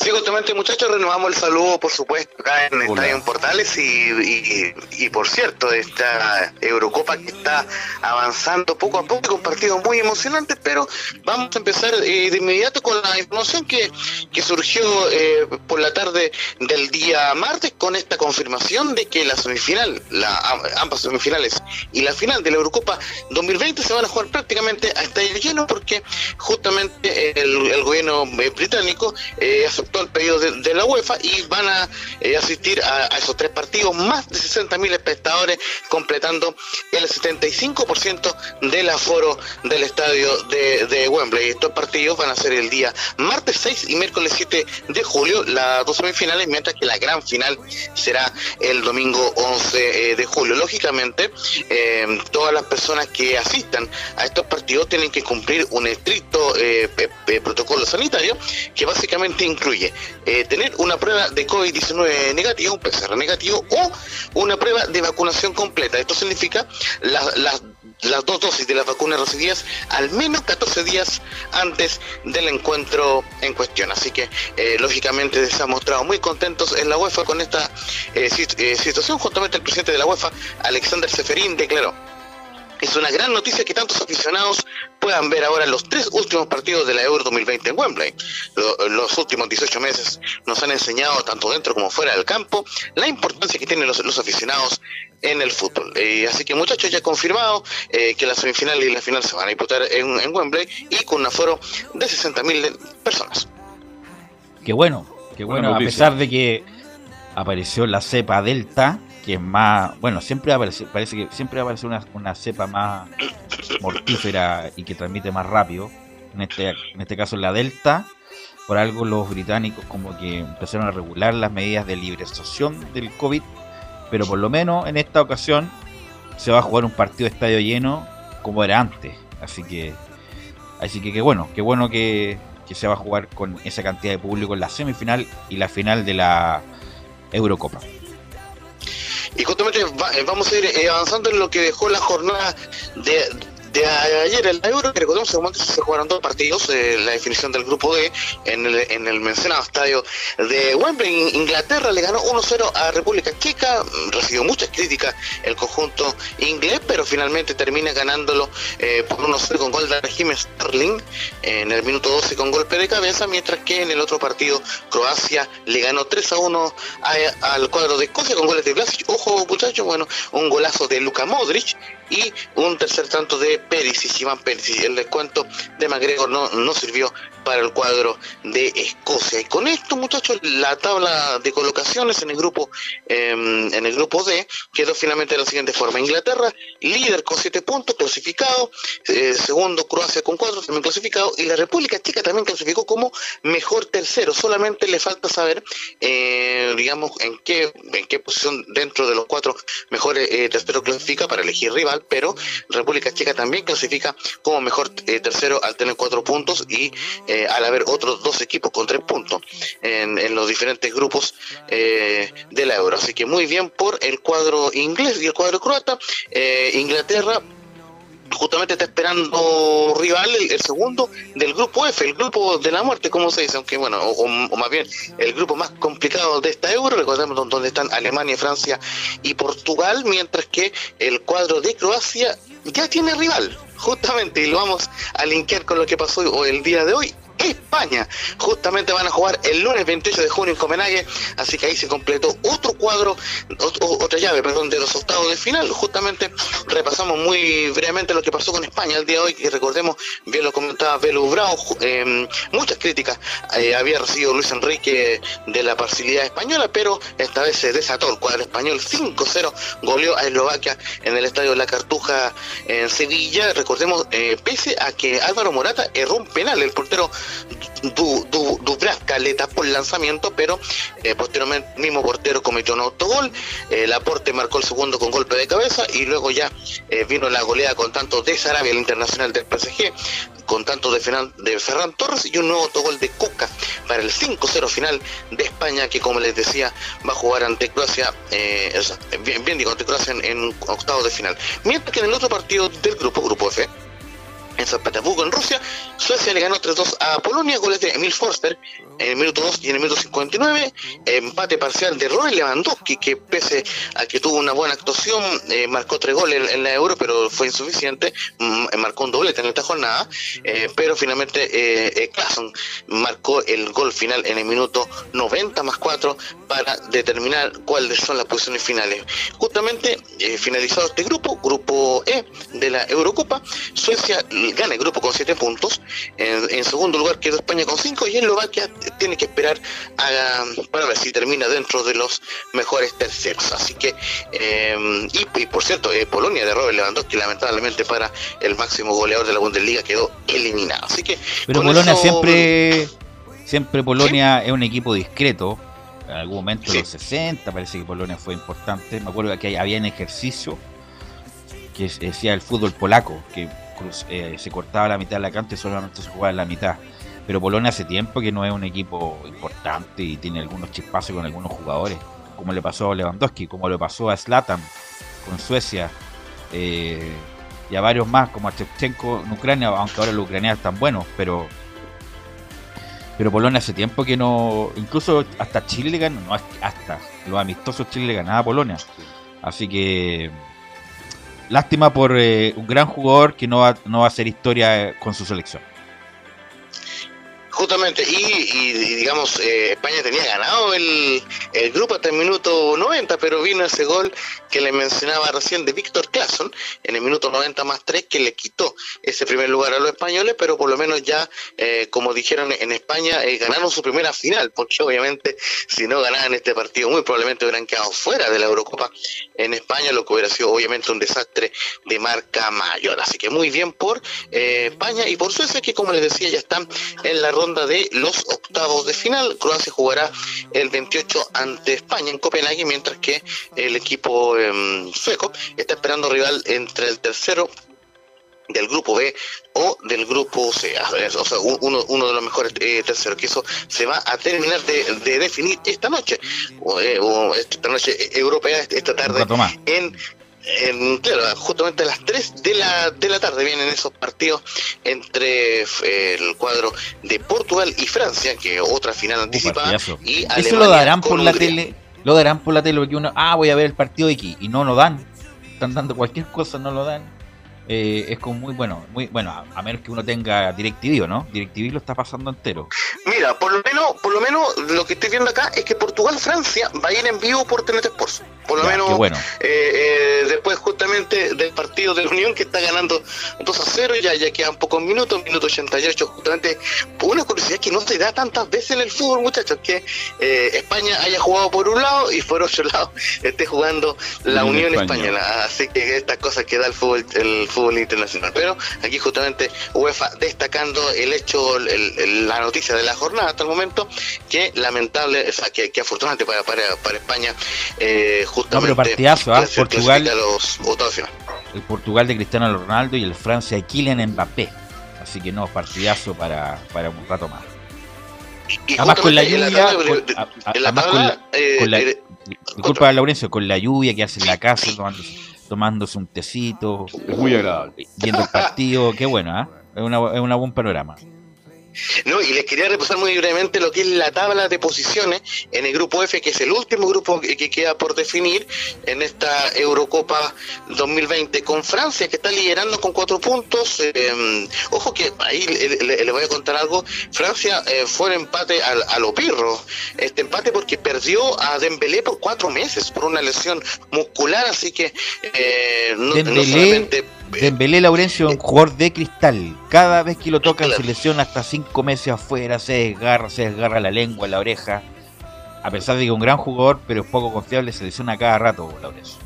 Sí, justamente muchachos, renovamos el saludo, por supuesto, acá en Hola. Estadio en Portales y, y, y, por cierto, esta Eurocopa que está avanzando poco a poco con partidos muy emocionantes, pero vamos a empezar eh, de inmediato con la información que, que surgió eh, por la tarde del día martes con esta confirmación de que la semifinal, la, ambas semifinales y la final de la Eurocopa 2020 se van a jugar prácticamente a estadio lleno porque justamente el, el gobierno eh, británico eh, aceptó el pedido de, la UEFA y van a eh, asistir a, esos tres partidos, más de 60.000 espectadores, completando el 75% del aforo del estadio de, de Wembley. Estos partidos van a ser el día martes 6 y miércoles 7 de julio, las dos semifinales, mientras que la gran final será el domingo 11 eh, de julio. Lógicamente, eh, todas las personas que asistan a estos partidos tienen que cumplir un estricto protocolo sanitario que básicamente incluye eh, tener una prueba de COVID-19 negativa, un PCR negativo o una prueba de vacunación completa. Esto significa las, las las dos dosis de las vacunas recibidas al menos 14 días antes del encuentro en cuestión. Así que, eh, lógicamente, se han mostrado muy contentos en la UEFA con esta eh, sit- situación. Juntamente el presidente de la UEFA, Alexander Seferín, declaró. Es una gran noticia que tantos aficionados puedan ver ahora los tres últimos partidos de la Euro 2020 en Wembley. Lo- los últimos 18 meses nos han enseñado, tanto dentro como fuera del campo, la importancia que tienen los, los aficionados en el fútbol. Eh, así que muchachos, ya confirmado eh, que la semifinal y la final se van a disputar en, en Wembley y con un aforo de 60.000 personas. Qué bueno, qué bueno, a pesar de que apareció la cepa Delta, que es más, bueno, siempre aparece, parece que siempre aparece una, una cepa más mortífera y que transmite más rápido. En este, en este caso la Delta, por algo los británicos como que empezaron a regular las medidas de liberación del COVID, pero por lo menos en esta ocasión se va a jugar un partido de estadio lleno como era antes. Así que, así que qué bueno, qué bueno que, que se va a jugar con esa cantidad de público en la semifinal y la final de la Eurocopa. Y justamente eh, vamos a ir eh, avanzando en lo que dejó la jornada de, de ayer el Euro, que recordemos que se jugaron dos partidos, eh, la definición del grupo D en el, en mencionado estadio de Wembley. In- Inglaterra le ganó 1-0 a República Checa, recibió muchas críticas el conjunto inglés, pero finalmente termina ganándolo eh, por 1-0 con gol de Raheem Sterling en el minuto 12 con golpe de cabeza, mientras que en el otro partido Croacia le ganó 3-1 a- al cuadro de Escocia con goles de Vlasic. Ojo muchachos, bueno, un golazo de Luka Modric y un tercer tanto de Perisic, Iván Perisic. El descuento de McGregor no, no sirvió para el cuadro de Escocia. Y con esto, muchachos, la tabla de colocaciones en el grupo eh, en el grupo D quedó finalmente de la siguiente forma. Inglaterra, líder con 7 puntos, clasificado. Eh, segundo, Croacia con 4, también clasificado. Y la República Checa también clasificó como mejor tercero. Solamente le falta saber, eh, digamos, en qué, en qué posición dentro de los cuatro mejores eh, terceros clasifica para elegir rival, pero República Checa también clasifica como mejor tercero al tener cuatro puntos y eh, al haber otros dos equipos con tres puntos en, en los diferentes grupos eh, de la Euro. Así que muy bien por el cuadro inglés y el cuadro croata. Eh, Inglaterra justamente está esperando rival el, segundo del grupo F, el grupo de la muerte, como se dice, aunque bueno, o, más bien el grupo más complicado de esta euro, recordemos don- donde están Alemania, Francia y Portugal, mientras que el cuadro de Croacia ya tiene rival, justamente, y lo vamos a linkear con lo que pasó el día de hoy. España, justamente van a jugar el lunes 28 de junio en Copenhague, así que ahí se completó otro cuadro, ot- o- otra llave, perdón, de los octavos de final. Justamente repasamos muy brevemente lo que pasó con España el día de hoy, y recordemos, bien lo comentaba Belu Bravo, eh, muchas críticas eh, había recibido Luis Enrique de la parcialidad española, pero esta vez se desató el cuadro español 5-0, goleó a Eslovaquia en el estadio La Cartuja en Sevilla. Recordemos, eh, pese a que Álvaro Morata erró un penal, el portero Du, Du- Dubravka le tapó el lanzamiento, pero eh, posteriormente el mismo portero cometió un autogol. Eh, Laporte marcó el segundo con golpe de cabeza y luego ya eh, vino la goleada con tanto de Sarabia, el internacional del PSG, con tanto de, de Ferran Torres y un nuevo autogol de Cuca para el 5-0 final de España, que como les decía, va a jugar ante Croacia, eh, bien, bien digo, ante Croacia en, en octavos de final. Mientras que en el otro partido del grupo, grupo F, en San Petersburgo, en Rusia. Suecia le ganó 3-2 a Polonia, goles de Emil Forster en el minuto 2 y en el minuto 59. Empate parcial de Robert Lewandowski, que pese a que tuvo una buena actuación, eh, marcó tres goles en, en la Euro, pero fue insuficiente. Mm, marcó un doblete en esta jornada, eh, pero finalmente eh, eh, marcó el gol final en el minuto 90 más 4 para determinar cuáles son las posiciones finales. Justamente eh, finalizado este grupo, grupo E de la Eurocopa, Suecia gana el grupo con 7 puntos. En, en segundo lugar quedó España con 5 y Eslovaquia tiene que esperar a, para ver si termina dentro de los mejores terceros. Así que, eh, y, y por cierto, eh, Polonia de Robert Lewandowski, lamentablemente para el máximo goleador de la Bundesliga, quedó eliminado. Así que, Pero Polonia eso- siempre, siempre Polonia es un equipo discreto. En algún momento, en los 60, parece que Polonia fue importante. Me acuerdo que había un ejercicio que decía el fútbol polaco, que eh, se cortaba la mitad de la cancha y solamente se jugaba en la mitad. Pero Polonia hace tiempo que no es un equipo importante y tiene algunos chispazos con algunos jugadores, como le pasó a Lewandowski, como le pasó a Zlatan con Suecia, eh, y a varios más, como a Shevchenko en Ucrania, aunque ahora los ucranianos están buenos, pero pero Polonia hace tiempo que no, incluso hasta Chile le ganó, no hasta los amistosos Chile le ganaba a Polonia, así que lástima por eh, un gran jugador que no va, no va a hacer historia eh, con su selección. Justamente, y, digamos, eh, España tenía ganado el, el grupo hasta el minuto 90, pero vino ese gol que le mencionaba recién de Víctor Clason en el minuto 90 más 3 que le quitó ese primer lugar a los españoles, pero por lo menos ya, eh, como dijeron en España, eh, ganaron su primera final, porque obviamente si no ganaban este partido muy probablemente hubieran quedado fuera de la Eurocopa en España, lo que hubiera sido obviamente un desastre de marca mayor. Así que muy bien por eh, España y por Suecia, que como les decía ya están en la ronda de los octavos de final. Croacia jugará el 28 ante España en Copenhague, mientras que el equipo em, sueco está esperando rival entre el tercero del grupo B o del grupo C, o sea, uno, uno de los mejores eh, terceros, que eso se va a terminar de, de definir esta noche, o, eh, o esta noche eh, europea, esta tarde, en, en- claro, justamente a las 3 de la, de la tarde vienen esos partidos entre eh, el cuadro de Portugal y Francia, que otra final anticipada, y Eso Alemania lo darán por la Hungría. tele, lo darán por la tele porque uno, ah, voy a ver el partido de aquí y no lo dan. Están dando cualquier cosa, no lo dan. Eh, es como muy bueno, muy bueno, a, a menos que uno tenga DirecTV, ¿o ¿no? DirecTV lo está pasando entero. Mira, por lo menos, por lo menos lo que estoy viendo acá es que Portugal-Francia va a ir en vivo por TNT Sports. Por lo Ya, menos bueno. eh, eh, después justamente del partido de la Unión que está ganando 2 a 0, ya, ya quedan pocos minutos, minuto 88, justamente una curiosidad que no se da tantas veces en el fútbol, muchachos, que eh, España haya jugado por un lado y por otro lado esté jugando la Unión Unión Española. Española. Así que estas cosas que da el fútbol, el fútbol internacional. Pero aquí justamente UEFA destacando el hecho, el- el- la noticia de la jornada hasta el momento, que lamentable, o sea, que, que afortunadamente para, para, para España, eh, justamente pero partidazo, ¿ah? clasi- Portugal, a los el Portugal de Cristiano Ronaldo y el Francia de Kylian Mbappé. Así que no, partidazo para, para un rato más. Y Además con la lluvia, eh, eh, disculpa Laurencio, con la lluvia que hace en la casa, tomándose, tomándose un tecito, Es muy agradable. viendo el partido, qué bueno, ¿ah? Es una, es una buen panorama. No, y les quería repasar muy brevemente lo que es la tabla de posiciones en el grupo F, que es el último grupo que, que queda por definir en esta Eurocopa 2020 con Francia, que está liderando con cuatro puntos. Eh, ojo que ahí le, le- le voy a contar algo. Francia eh, fue en empate al- a, lo pirro. Este empate porque perdió a Dembélé por cuatro meses por una lesión muscular, así que eh, no, solamente Dembélé Laurencio, un jugador de cristal. Cada vez que lo tocan se lesiona hasta cinco meses afuera, se desgarra, se desgarra la lengua, la oreja. A pesar de que es un gran jugador, pero es poco confiable, se lesiona cada rato, Laurencio.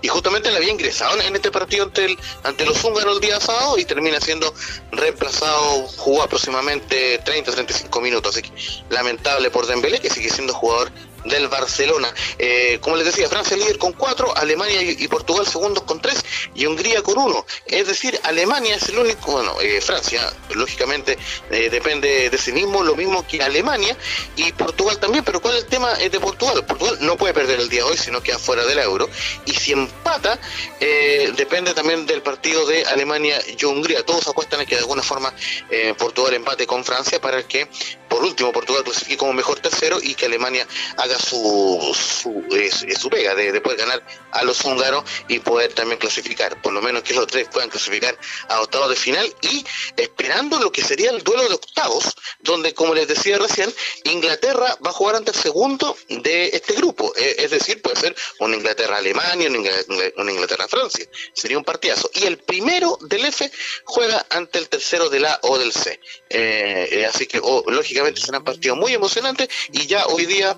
y justamente le había ingresado en este partido ante, el- ante los húngaros el día sábado y termina siendo reemplazado, jugó aproximadamente 30-35 minutos, así que lamentable por Dembélé que sigue siendo jugador del Barcelona. Eh, como les decía, Francia líder con 4, Alemania y, Portugal segundos con 3 y Hungría con 1. Es decir, Alemania es el único, bueno, eh, Francia lógicamente eh, depende de sí mismo, lo mismo que Alemania y Portugal también, pero ¿cuál es el tema eh, de Portugal? Portugal no puede perder el día de hoy, sino queda fuera del euro y si empata, eh, depende también del partido de Alemania y Hungría. Todos apuestan a que de alguna forma eh, Portugal empate con Francia para que por último Portugal clasifique como mejor tercero y que Alemania haga su su, su pega de, de poder ganar a los húngaros y poder también clasificar, por lo menos que los tres puedan clasificar a octavos de final y esperando lo que sería el duelo de octavos, donde como les decía recién, Inglaterra va a jugar ante el segundo de este grupo, eh, es decir, puede ser una Inglaterra-Alemania, una Ingl- una Inglaterra-Francia, sería un partidazo. Y el primero del F juega ante el tercero del A o del C. Eh, eh, así que oh, lógicamente serán partidos muy emocionantes y ya hoy día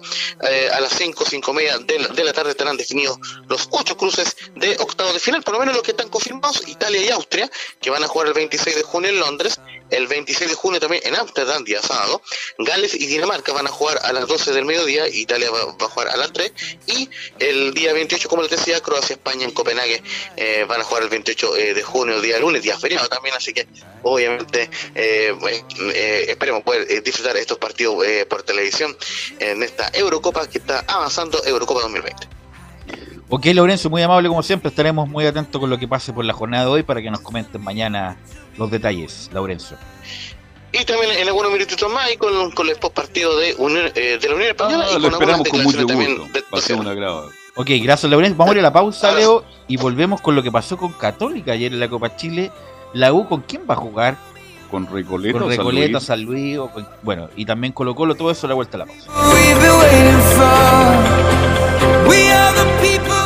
eh, a las 5, 5 media de la, de la tarde estarán definidos los ocho cruces de octavos de final, por lo menos los que están confirmados, Italia y Austria, que van a jugar el 26 de junio en Londres, el 26 de junio también en Ámsterdam, día sábado, Gales y Dinamarca van a jugar a las 12 del mediodía, Italia va, a jugar a las 3, y el día 28, como les decía, Croacia, España en Copenhague eh, van a jugar el 28 eh, de junio, día lunes, día feriado también, así que obviamente eh, eh, esperemos poder eh, disfrutar estos partidos por televisión en esta Eurocopa que está avanzando, Eurocopa 2020. Ok, Lorenzo, muy amable como siempre. Estaremos muy atentos con lo que pase por la jornada de hoy para que nos comenten mañana los detalles, Lorenzo. Y también en algunos minutitos más y con, con el post partido de, Unión- eh, de la Unión Española Ah, y lo con esperamos con mucho gusto. también de- Va a ser un agrado. Ok, gracias, Lorenzo. Vamos a ir a la pausa, Leo, y volvemos con lo que pasó con Católica ayer en la Copa Chile. La U, ¿con quién va a jugar? Con Recoleta. Con San Recoleta, Luis. San Luis, o con- bueno, y también Colo Colo, todo eso a la vuelta a la pausa.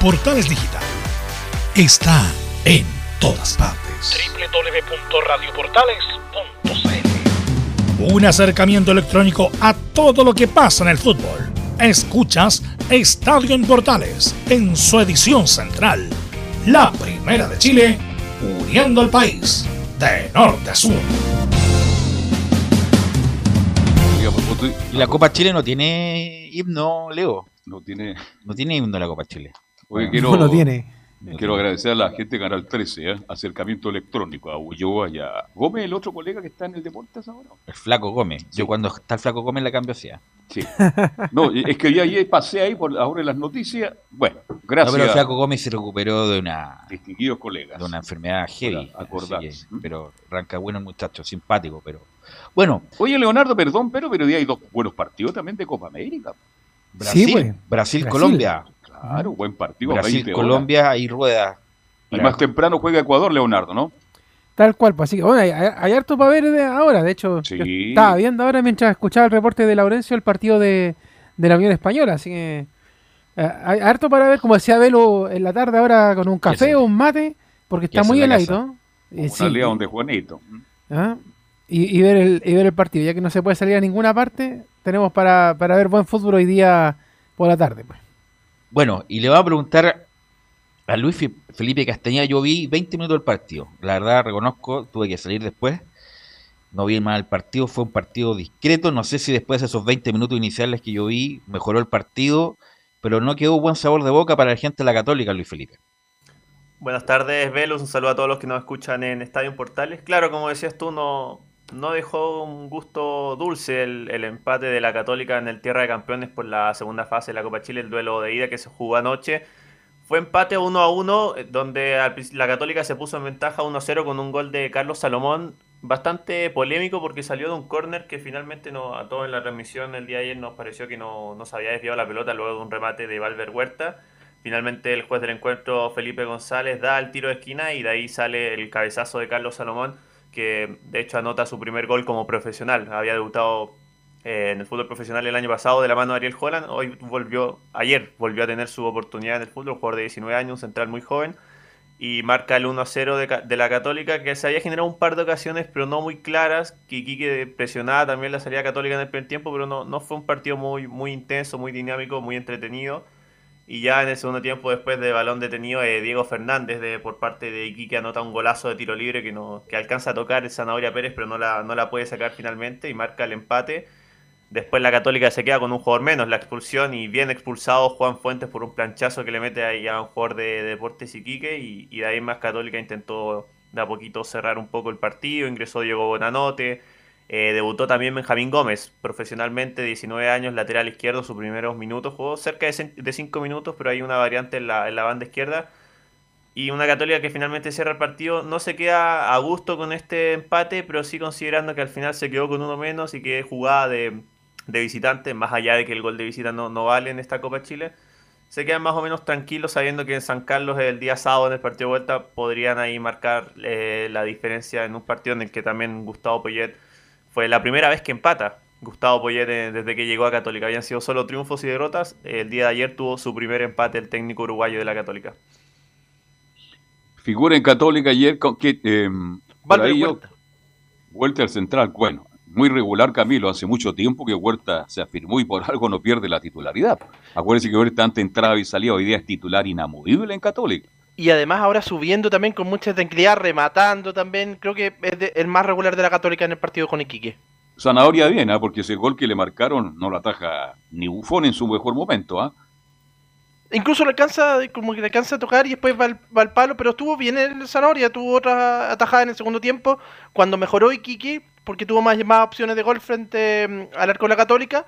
Portales Digital está en todas partes. www.radioportales.cl Un acercamiento electrónico a todo lo que pasa en el fútbol. Escuchas Estadio en Portales en su edición central. La primera de Chile, uniendo al país de norte a sur. Y la Copa Chile no tiene himno, Leo. No tiene. No tiene himno la Copa Chile. Oye, quiero, No lo tiene. Quiero agradecer a la gente de Canal 13, ¿eh? acercamiento electrónico, a Ulloa y a Gómez, el otro colega que está en el Deportes ahora. El Flaco Gómez. Yo cuando está el Flaco Gómez la cambio hacia. Sí. No, es que yo ayer pasé ahí por ahora en las noticias. Bueno, gracias. No, pero el Flaco Gómez se recuperó de una distinguidos colegas. de una enfermedad heavy. Que- pero arranca bueno el muchacho, simpático, pero bueno. Oye, Leonardo, perdón, pero, pero hoy hay dos buenos partidos también de Copa América. Brasil, Sí, pues. Brasil, Brasil. Colombia. Claro, buen partido. Brasil, 20 horas. Colombia y rueda. Y más temprano juega Ecuador, Leonardo, ¿no? Tal cual, pues así que bueno, hay, hay harto para ver de ahora. De hecho, yo estaba viendo ahora mientras escuchaba el reporte de Laurencio el partido de, de la Unión Española. Así que eh, hay harto para ver, como decía Velo en la tarde ahora con un café o un mate, porque está muy heladito. Eh, sí, León de Juanito. ¿ah? y, y ver el, y ver el partido. Ya que no se puede salir a ninguna parte, tenemos para, para ver buen fútbol hoy día por la tarde. Pues. Bueno, y le voy a preguntar a Luis Felipe Castañeda. Yo vi 20 minutos del partido. La verdad, reconozco, tuve que salir después. No vi mal el partido, fue un partido discreto. No sé si después de esos 20 minutos iniciales que yo vi, mejoró el partido, pero no quedó buen sabor de boca para la gente de la Católica, Luis Felipe. Buenas tardes, Velus. Un saludo a todos los que nos escuchan en Estadio Portales. Claro, como decías tú, no, no dejó un gusto dulce el, empate de la Católica en el Tierra de Campeones por la segunda fase de la Copa Chile, el duelo de ida que se jugó anoche. Fue empate 1 a 1, eh, donde la Católica se puso en ventaja 1 a 0 con un gol de Carlos Salomón. Bastante polémico porque salió de un córner que finalmente no, a todos en la transmisión el día de ayer nos pareció que no, no se había desviado la pelota luego de un remate de Valver Huerta. Finalmente el juez del encuentro, Felipe González, da el tiro de esquina y de ahí sale el cabezazo de Carlos Salomón, que de hecho anota su primer gol como profesional. Había debutado eh, en el fútbol profesional el año pasado de la mano de Ariel Holland. Hoy volvió, ayer volvió a tener su oportunidad en el fútbol, jugador de 19 años, un central muy joven. Y marca el 1-0 de, de la Católica, que se había generado un par de ocasiones, pero no muy claras. Que presionaba también la salida católica en el primer tiempo, pero no, no fue un partido muy, muy intenso, muy dinámico, muy entretenido. Y ya en el segundo tiempo, después de balón detenido, eh, Diego Fernández de, por parte de Iquique anota un golazo de tiro libre que, no, que alcanza a tocar el Zanahoria Pérez, pero no la, no la puede sacar finalmente y marca el empate. Después la Católica se queda con un jugador menos, la expulsión y bien expulsado Juan Fuentes por un planchazo que le mete ahí a un jugador de, Deportes Iquique y, y de ahí más Católica intentó de a poquito cerrar un poco el partido, ingresó Diego Bonanote, eh, debutó también Benjamín Gómez, profesionalmente, 19 años, lateral izquierdo, sus primeros minutos, jugó cerca de 5 minutos, pero hay una variante en la, en la banda izquierda. Y una Católica que finalmente cierra el partido, no se queda a gusto con este empate, pero sí considerando que al final se quedó con uno menos y que jugada de, de visitante, más allá de que el gol de visita no, no vale en esta Copa Chile, se quedan más o menos tranquilos sabiendo que en San Carlos el día sábado en el partido de vuelta podrían ahí marcar eh, la diferencia en un partido en el que también Gustavo Poyet fue la primera vez que empata. Gustavo Poyet eh, desde que llegó a Católica. Habían sido solo triunfos y derrotas. El día de ayer tuvo su primer empate el técnico uruguayo de la Católica. Figura en Católica ayer con que eh. Huerta al central, bueno, muy regular Camilo, hace mucho tiempo que Huerta se afirmó y por algo no pierde la titularidad. Acuérdense que Huerta antes entraba y salía, hoy día es titular inamovible en Católica. Y además ahora subiendo también con mucha tranquilidad, rematando también. Creo que es de- el más regular de la Católica en el partido con Iquique. Zanahoria bien, ¿ah? porque ese gol que le marcaron no lo ataja ni Bufón en su mejor momento. ¿ah? Incluso le alcanza, como que le alcanza a tocar y después va al, va al palo, pero estuvo bien el Zanahoria, tuvo otra atajada en el segundo tiempo, cuando mejoró Iquique, porque tuvo más, más opciones de gol frente mm, al arco de la Católica.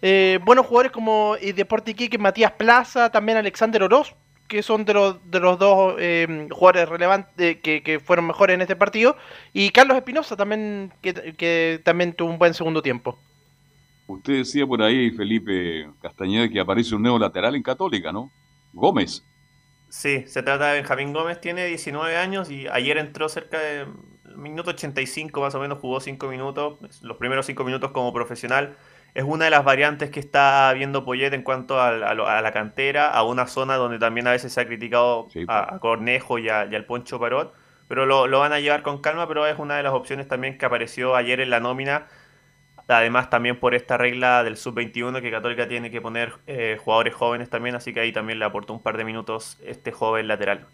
Eh, buenos jugadores como eh, Deporte Iquique, Matías Plaza, también Alexander Oroz, que son de los, de los dos eh, jugadores relevantes que, que fueron mejores en este partido. Y Carlos Espinosa también, que, que también tuvo un buen segundo tiempo. Usted decía por ahí, Felipe Castañeda, que aparece un nuevo lateral en Católica, ¿no? Gómez. Sí, se trata de Benjamín Gómez, tiene 19 años y ayer entró cerca de minuto 85 más o menos, jugó 5 minutos, los primeros 5 minutos como profesional. Es una de las variantes que está viendo Poyet en cuanto a, a lo- a la cantera, a una zona donde también a veces se ha criticado a, a Cornejo y, a- y al Poncho Parot, pero lo, lo van a llevar con calma, pero es una de las opciones también que apareció ayer en la nómina. Además, también por esta regla del sub-21 que Católica tiene que poner eh, jugadores jóvenes también, así que ahí también le aportó un par de minutos este joven lateral.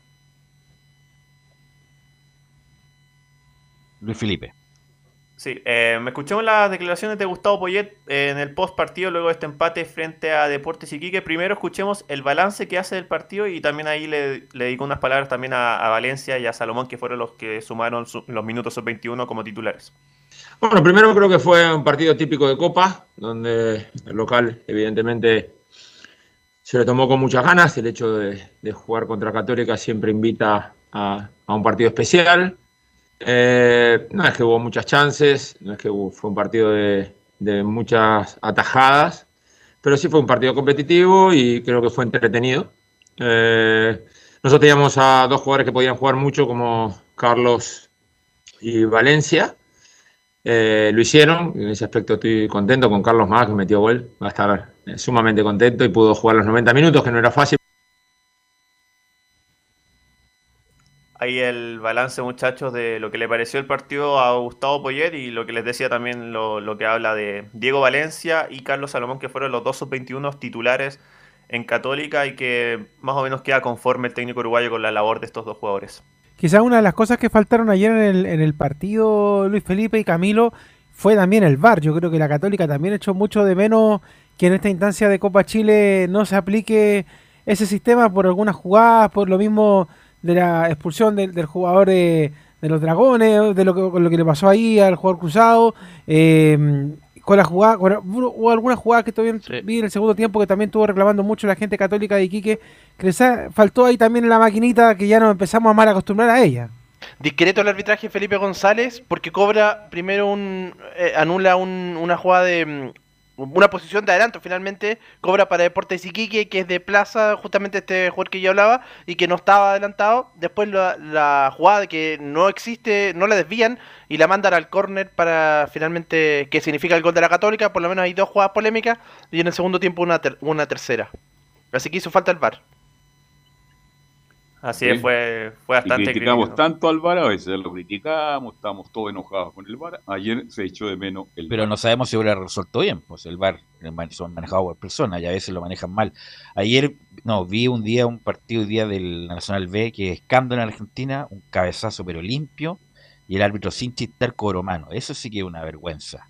Luis Felipe. Sí, eh, me escuchamos las declaraciones de Gustavo Poyet eh, en el post partido, luego de este empate frente a Deportes Iquique. Primero escuchemos el balance que hace del partido y también ahí le, le dedico unas palabras también a, Valencia y a Salomón, que fueron los que sumaron su- los minutos sub-21 como titulares. Bueno, primero creo que fue un partido típico de Copa, donde el local evidentemente se lo tomó con muchas ganas. El hecho de, de jugar contra Católica siempre invita a, a un partido especial. Eh, no es que hubo muchas chances, no es que hubo- fue un partido de, muchas atajadas, pero sí fue un partido competitivo y creo que fue entretenido. Eh, nosotros teníamos a dos jugadores que podían jugar mucho, como Carlos y Valencia. Eh, lo hicieron, en ese aspecto estoy contento con Carlos Más, que metió gol, va a estar sumamente contento y pudo jugar los 90 minutos, que no era fácil. Ahí el balance, muchachos, de lo que le pareció el partido a Gustavo Poyet y lo que les decía también lo, lo que habla de Diego Valencia y Carlos Salomón, que fueron los dos sub-21 titulares en Católica y que más o menos queda conforme el técnico uruguayo con la labor de estos dos jugadores. Quizás una de las cosas que faltaron ayer en el, en el partido Luis Felipe y Camilo fue también el VAR. Yo creo que la Católica también echó mucho de menos que en esta instancia de Copa Chile no se aplique ese sistema por algunas jugadas, por lo mismo de la expulsión del, del jugador de, de los Dragones, de lo que, lo que le pasó ahí al jugador cruzado. Eh, con la jugada, con, hubo algunas jugadas que todavía vi en el segundo tiempo que también estuvo reclamando mucho la gente católica de Iquique, que faltó ahí también la maquinita que ya nos empezamos a mal acostumbrar a ella. Discreto el arbitraje Felipe González porque cobra primero un. eh, anula un- una jugada de. Una posición de adelanto, finalmente cobra para Deportes Iquique, que es de plaza, justamente este jugador que yo hablaba, y que no estaba adelantado. Después la, la jugada que no existe, no la desvían y la mandan al córner para finalmente, que significa el gol de la Católica. Por lo menos hay dos jugadas polémicas y en el segundo tiempo una, ter- una tercera. Así que hizo falta el VAR. Así Sí. es, fue, fue Y bastante criticamos crítico. tanto al VAR, a veces lo criticamos, estamos todos enojados con el VAR. Ayer se echó de menos el Pero no sabemos si hubiera resuelto bien, pues el VAR son manejados por personas y a veces lo manejan mal. Ayer, no, vi un día, un partido día del Nacional B, que es escándalo en Argentina, un cabezazo pero limpio, y el árbitro sin chistar cobro mano. Eso sí que es una vergüenza.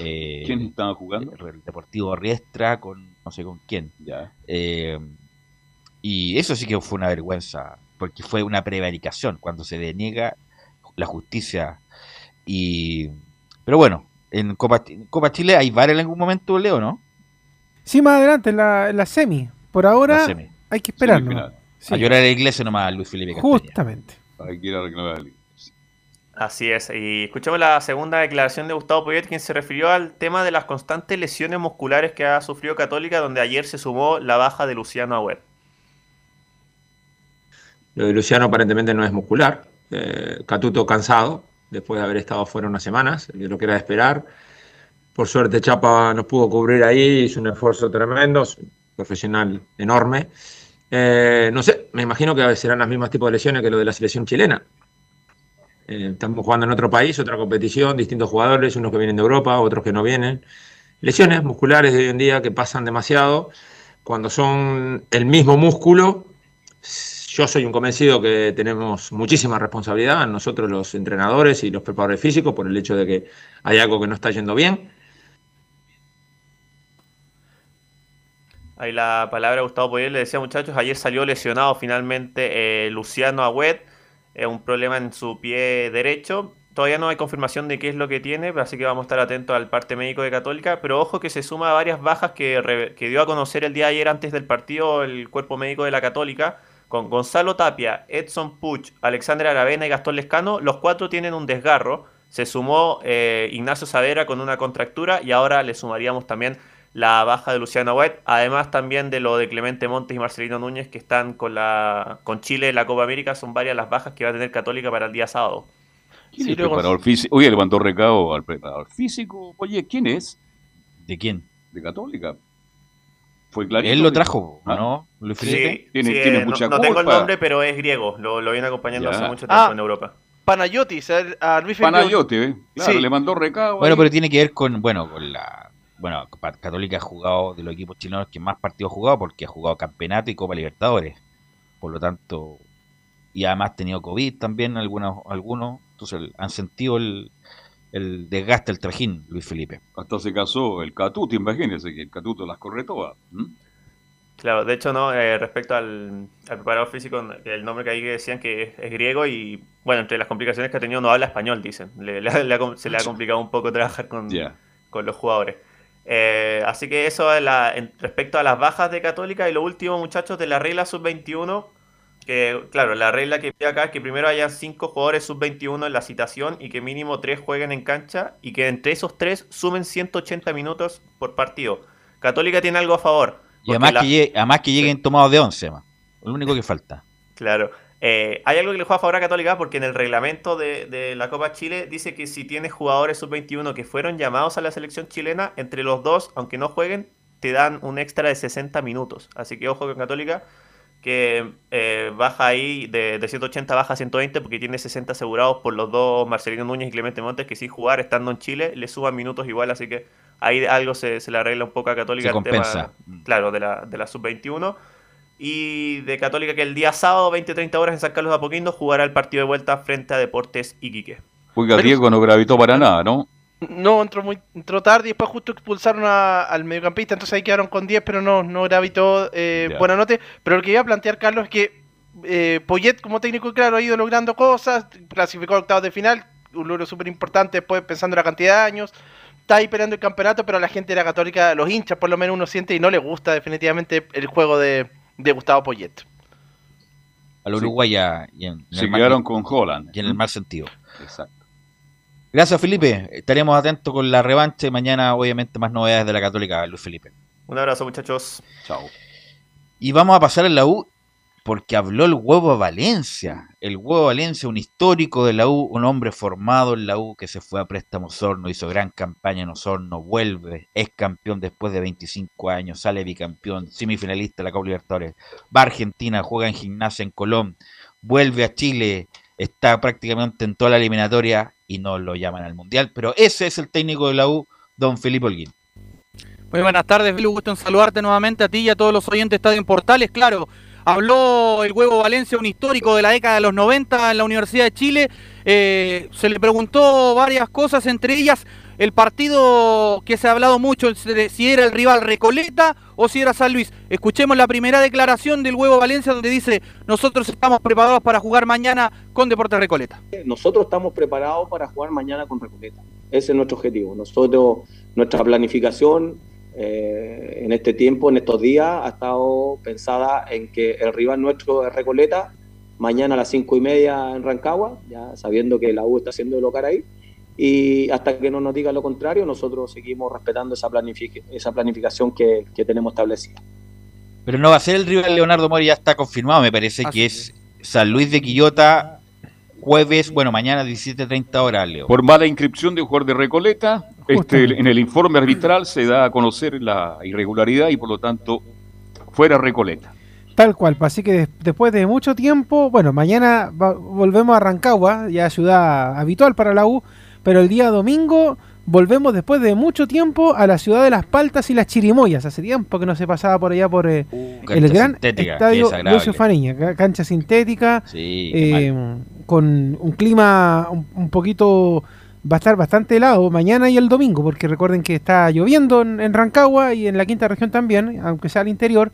Eh, ¿Quién estaba jugando? El Deportivo Riestra con no sé con quién. Ya. Eh, y eso sí que fue una vergüenza, porque fue una prevaricación cuando se deniega la justicia. Y pero bueno, en Copa, en Copa Chile hay VAR en algún momento, Leo, ¿no? Sí, más adelante, en la, en la semi. Por ahora semi. hay que esperarlo. Sí. A llorar a la iglesia nomás, Luis Felipe. Justamente. Hay que ir a reclamar Así es, y escuchamos la segunda declaración de Gustavo Poyet, quien se refirió al tema de las constantes lesiones musculares que ha sufrido Católica, donde ayer se sumó la baja de Luciano Agüed. Lo de Luciano aparentemente no es muscular. Eh, Catuto cansado, después de haber estado fuera unas semanas, de lo que era de esperar. Por suerte Chapa nos pudo cubrir ahí, hizo un esfuerzo tremendo, profesional enorme. Eh, no sé, me imagino que serán los mismos tipos de lesiones que lo de la selección chilena. Eh, estamos jugando en otro país, otra competición, distintos jugadores, unos que vienen de Europa, otros que no vienen. Lesiones musculares de hoy en día que pasan demasiado. Cuando son el mismo músculo, yo soy un convencido que tenemos muchísima responsabilidad, nosotros los entrenadores y los preparadores físicos, por el hecho de que hay algo que no está yendo bien. Ahí la palabra de Gustavo Poyet le decía, muchachos, ayer salió lesionado finalmente eh, Luciano Agüed, eh, un problema en su pie derecho. Todavía no hay confirmación de qué es lo que tiene, así que vamos a estar atentos al parte médico de Católica. Pero ojo que se suma a varias bajas que, que dio a conocer el día de ayer antes del partido el cuerpo médico de la Católica. Con Gonzalo Tapia, Edson Puch, Alexander Aravena y Gastón Lescano, los cuatro tienen un desgarro. Se sumó eh, Ignacio Savera con una contractura y ahora le sumaríamos también la baja de Luciano White, además también de lo de Clemente Montes y Marcelino Núñez que están con la con Chile en la Copa América, son varias las bajas que va a tener Católica para el día sábado. ¿Quién es el preparador físico? Oye, levantó recado al preparador físico. Oye, ¿quién es? ¿De quién? De Católica. Fue clarito. Él lo trajo, ¿Ah? ¿no? Luis Sí, Felipe. Tiene- sí, tiene eh, no- mucha no, tengo el nombre, pero es griego, lo, lo viene acompañando Ya. hace mucho tiempo Ah, en Europa. Panayotis, a, a Luis Felipe. Panayote, ¿eh? Claro, Sí. le mandó recado. Bueno, ahí. pero tiene que ver con, bueno, con la. Bueno, Católica ha jugado de los equipos chilenos que más partidos ha jugado porque ha jugado campeonato y Copa Libertadores. Por lo tanto, y además ha tenido COVID también algunos, algunos. Entonces han sentido el, el desgaste, el trajín, Luis Felipe. Hasta se casó el Catuto, imagínense que el Catuto las corre todas. Claro, de hecho, no, eh, respecto al, al preparador físico, el nombre que ahí decían que es, es griego y, bueno, entre las complicaciones que ha tenido no habla español, dicen. Le- le- le ha com- se le ha complicado un poco trabajar con, con los jugadores. Eh, así que eso es la- en- respecto a las bajas de Católica y lo último, muchachos, de la regla sub-21, que claro, la regla que pide acá es que primero haya cinco jugadores sub-21 en la citación y que mínimo tres jueguen en cancha y que entre esos tres sumen 180 minutos por partido. Católica tiene algo a favor. Y además, la- que, llegue- además que lleguen tomados de once, más. Lo único que falta. Claro. Eh, hay algo que le juega a favor a Católica porque en el reglamento de, de la Copa Chile dice que si tienes jugadores sub-21 que fueron llamados a la selección chilena, entre los dos, aunque no jueguen, te dan un extra de 60 minutos. Así que ojo con Católica, que eh, baja ahí de, de 180 baja a 120 porque tiene 60 asegurados por los dos Marcelino Núñez y Clemente Montes que sin jugar estando en Chile le suban minutos igual, así que ahí algo se, se le arregla un poco a Católica Se el tema, compensa. claro, de la, de la sub-21. Y de Católica que el día sábado, 20-30 horas en San Carlos de Apoquindo, jugará el partido de vuelta frente a Deportes Iquique. Oiga, Diego no gravitó para nada, ¿no? No, entró muy entró tarde y después justo expulsaron a- al mediocampista, entonces ahí quedaron con 10, pero no, no gravitó eh, buena nota. Pero lo que iba a plantear, Carlos, es que eh, Poyet, como técnico, claro, ha ido logrando cosas, clasificó a octavos de final, un logro súper importante después pensando en la cantidad de años. Está ahí peleando el campeonato, pero a la gente de la Católica, los hinchas por lo menos uno siente y no le gusta definitivamente el juego de, de Gustavo Poyet. Al Uruguay ya- y en, en Se mal- quedaron con Holland. y en el mal sentido. Exacto. Gracias, Felipe. Estaremos atentos con la revancha y mañana, obviamente, más novedades de la Católica, Luis Felipe. Un abrazo, muchachos. Chao. Y vamos a pasar en la U porque habló el huevo Valencia. El huevo Valencia, un histórico de la U, un hombre formado en la U que se fue a préstamo a Osorno, hizo gran campaña en Osorno, vuelve, es campeón después de 25 años, sale bicampeón, semifinalista de la Copa Libertadores, va a Argentina, juega en gimnasia en Colón, vuelve a Chile, está prácticamente en toda la eliminatoria y no lo llaman al Mundial, pero ese es el técnico de la U, don Felipe Holguín. Muy buenas tardes, Belu. Gusto en saludarte nuevamente a ti y a todos los oyentes de Estadio en Portales. Claro, habló el Huevo Valencia, un histórico de la década de los 90 en la Universidad de Chile. Eh, se le preguntó varias cosas, entre ellas el partido que se ha hablado mucho, si era el rival Recoleta o si era San Luis. Escuchemos la primera declaración del Huevo Valencia donde dice, nosotros estamos preparados para jugar mañana con Deportes Recoleta. Nosotros estamos preparados para jugar mañana con Recoleta. Ese es nuestro objetivo. Nosotros, nuestra planificación eh, en este tiempo, en estos días, ha estado pensada en que el rival nuestro es Recoleta, mañana a las cinco y media en Rancagua, ya sabiendo que la U está haciendo local ahí. Y hasta que no nos diga lo contrario, nosotros seguimos respetando esa, planific- esa planificación que, que tenemos establecida. Pero no va a ser el rival Leonardo Mori, ya está confirmado, me parece que es San Luis de Quillota, jueves, bueno, mañana 17.30 horas, Leo. Por mala inscripción de un jugador de Recoleta, este, en el informe arbitral se da a conocer la irregularidad y por lo tanto fuera Recoleta. Tal cual, así que des- después de mucho tiempo, bueno, mañana va- volvemos a Rancagua, ya ciudad habitual para la U, pero el día domingo volvemos después de mucho tiempo a la ciudad de Las Paltas y las Chirimoyas. Hace tiempo que no se pasaba por allá por eh, el cancha gran estadio. Lucio Fariña, ca- cancha sintética, Sí, eh, con un clima un, un poquito, va a estar bastante helado mañana y el domingo, porque recuerden que está lloviendo en, en Rancagua y en la quinta región también, aunque sea al interior.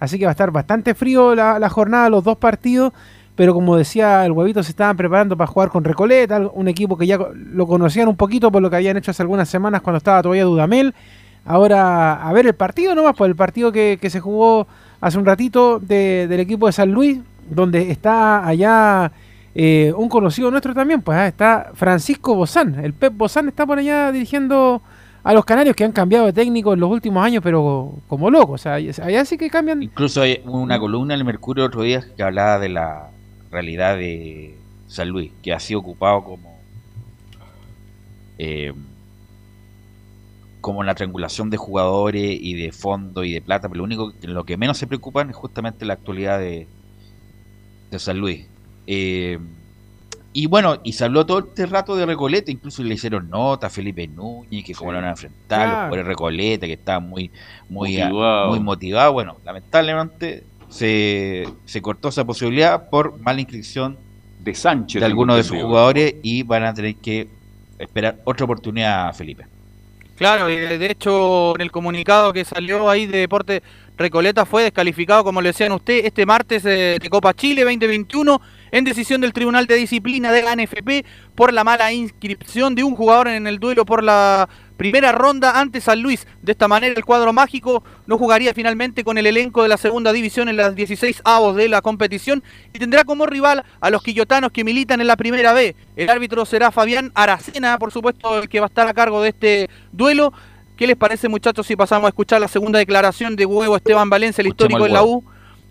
Así que va a estar bastante frío la, la jornada, los dos partidos. Pero como decía el huevito, se estaban preparando para jugar con Recoleta, un equipo que ya lo conocían un poquito por lo que habían hecho hace algunas semanas cuando estaba todavía Dudamel. Ahora, a ver el partido nomás, pues el partido que, que se jugó hace un ratito de- del equipo de San Luis, donde está allá eh, un conocido nuestro también, pues ah, está Francisco Bozán. El Pep Bozán está por allá dirigiendo a los canarios que han cambiado de técnico en los últimos años, pero como locos. O sea, allá sí que cambian. Incluso hay una columna en el Mercurio otro día que hablaba de la realidad de San Luis, que ha sido ocupado como eh, como la triangulación de jugadores y de fondo y de plata, pero lo único lo que menos se preocupan es justamente la actualidad de, de San Luis. Eh, y bueno, y se habló todo este rato de Recoleta, incluso le hicieron nota a Felipe Núñez, que cómo lo van a enfrentar, los Claro. de Recoleta, que estaban muy, muy, a- Motivado. muy motivados. Bueno, lamentablemente se, se cortó esa posibilidad por mala inscripción de Sánchez. de algunos de sus jugadores y van a tener que esperar otra oportunidad, Felipe. Claro, y de de hecho en el comunicado que salió ahí de Deporte Recoleta fue descalificado, como le decían usted, este martes eh, de Copa Chile 2021 en decisión del Tribunal de Disciplina de la NFP por la mala inscripción de un jugador en el duelo por la primera ronda ante San Luis. De esta manera el cuadro mágico no jugaría finalmente con el elenco de la segunda división en las 16 avos de la competición y tendrá como rival a los quillotanos que militan en la primera B. El árbitro será Fabián Aracena, por supuesto, el que va a estar a cargo de este duelo. ¿Qué les parece, muchachos, si pasamos a escuchar la segunda declaración de Huevo Esteban Valencia, el Escuchemos histórico en la. U,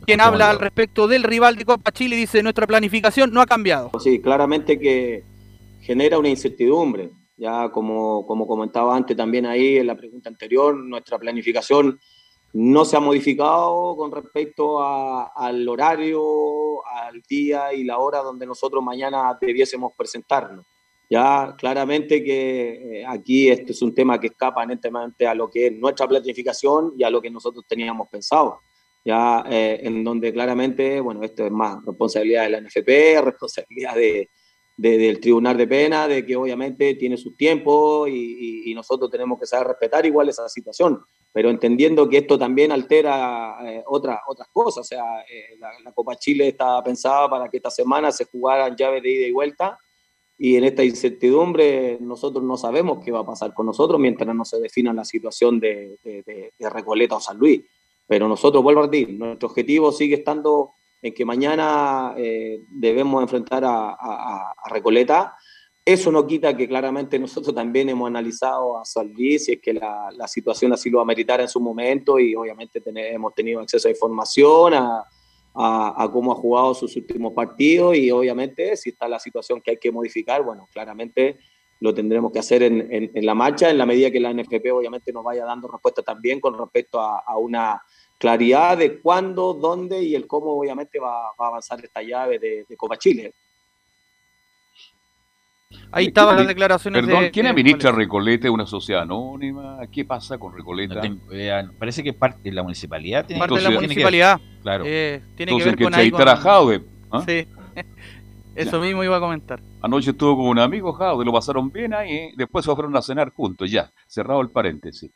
quien habla al respecto del rival de Copa Chile, dice nuestra planificación no ha cambiado. Sí, claramente que genera una incertidumbre. Ya como, como comentaba antes también ahí en la pregunta anterior, nuestra planificación no se ha modificado con respecto a- al horario, al día y la hora donde nosotros mañana debiésemos presentarnos. Ya claramente que eh, aquí este es un tema que escapa netamente a lo que es nuestra planificación y a lo que nosotros teníamos pensado. Ya eh, en donde claramente, bueno, esto es más responsabilidad de la NFP, responsabilidad de, de- del Tribunal de Pena, de que obviamente tiene sus tiempos y, nosotros tenemos que saber respetar igual esa situación, pero entendiendo que esto también altera eh, otra- otras cosas, o sea, eh, la, Copa Chile está pensada para que esta semana se jugaran llaves de ida y vuelta y en esta incertidumbre nosotros no sabemos qué va a pasar con nosotros mientras no se defina la situación de- de- de Recoleta o San Luis. Pero nosotros, vuelvo a decir, nuestro objetivo sigue estando en que mañana eh, debemos enfrentar a, a- Recoleta. Eso no quita que claramente nosotros también hemos analizado a San Luis, si es que la, situación así lo ameritara en su momento y obviamente tener- hemos tenido acceso a información, a, cómo ha jugado sus últimos partidos y obviamente si está la situación que hay que modificar, bueno, claramente lo tendremos que hacer en, en- la marcha, en la medida que la NFP obviamente nos vaya dando respuesta también con respecto a una claridad de cuándo, dónde y el cómo obviamente va, va a avanzar esta llave de, de Copa Chile. Ahí estaban las declaraciones Perdón, de- ¿quién administra Recoleta? ¿Una sociedad anónima? ¿Qué pasa con Recoleta? No tengo idea, parece que parte de la municipalidad. tiene- Parte de la que municipalidad. Claro. Eh, tiene Entonces, que ver que con con- Jaude, ¿ah? Sí. Eso mismo iba a comentar. Anoche estuvo con un amigo Jaude, lo pasaron bien ahí, ¿eh? después se fueron a cenar juntos, ya, cerrado el paréntesis.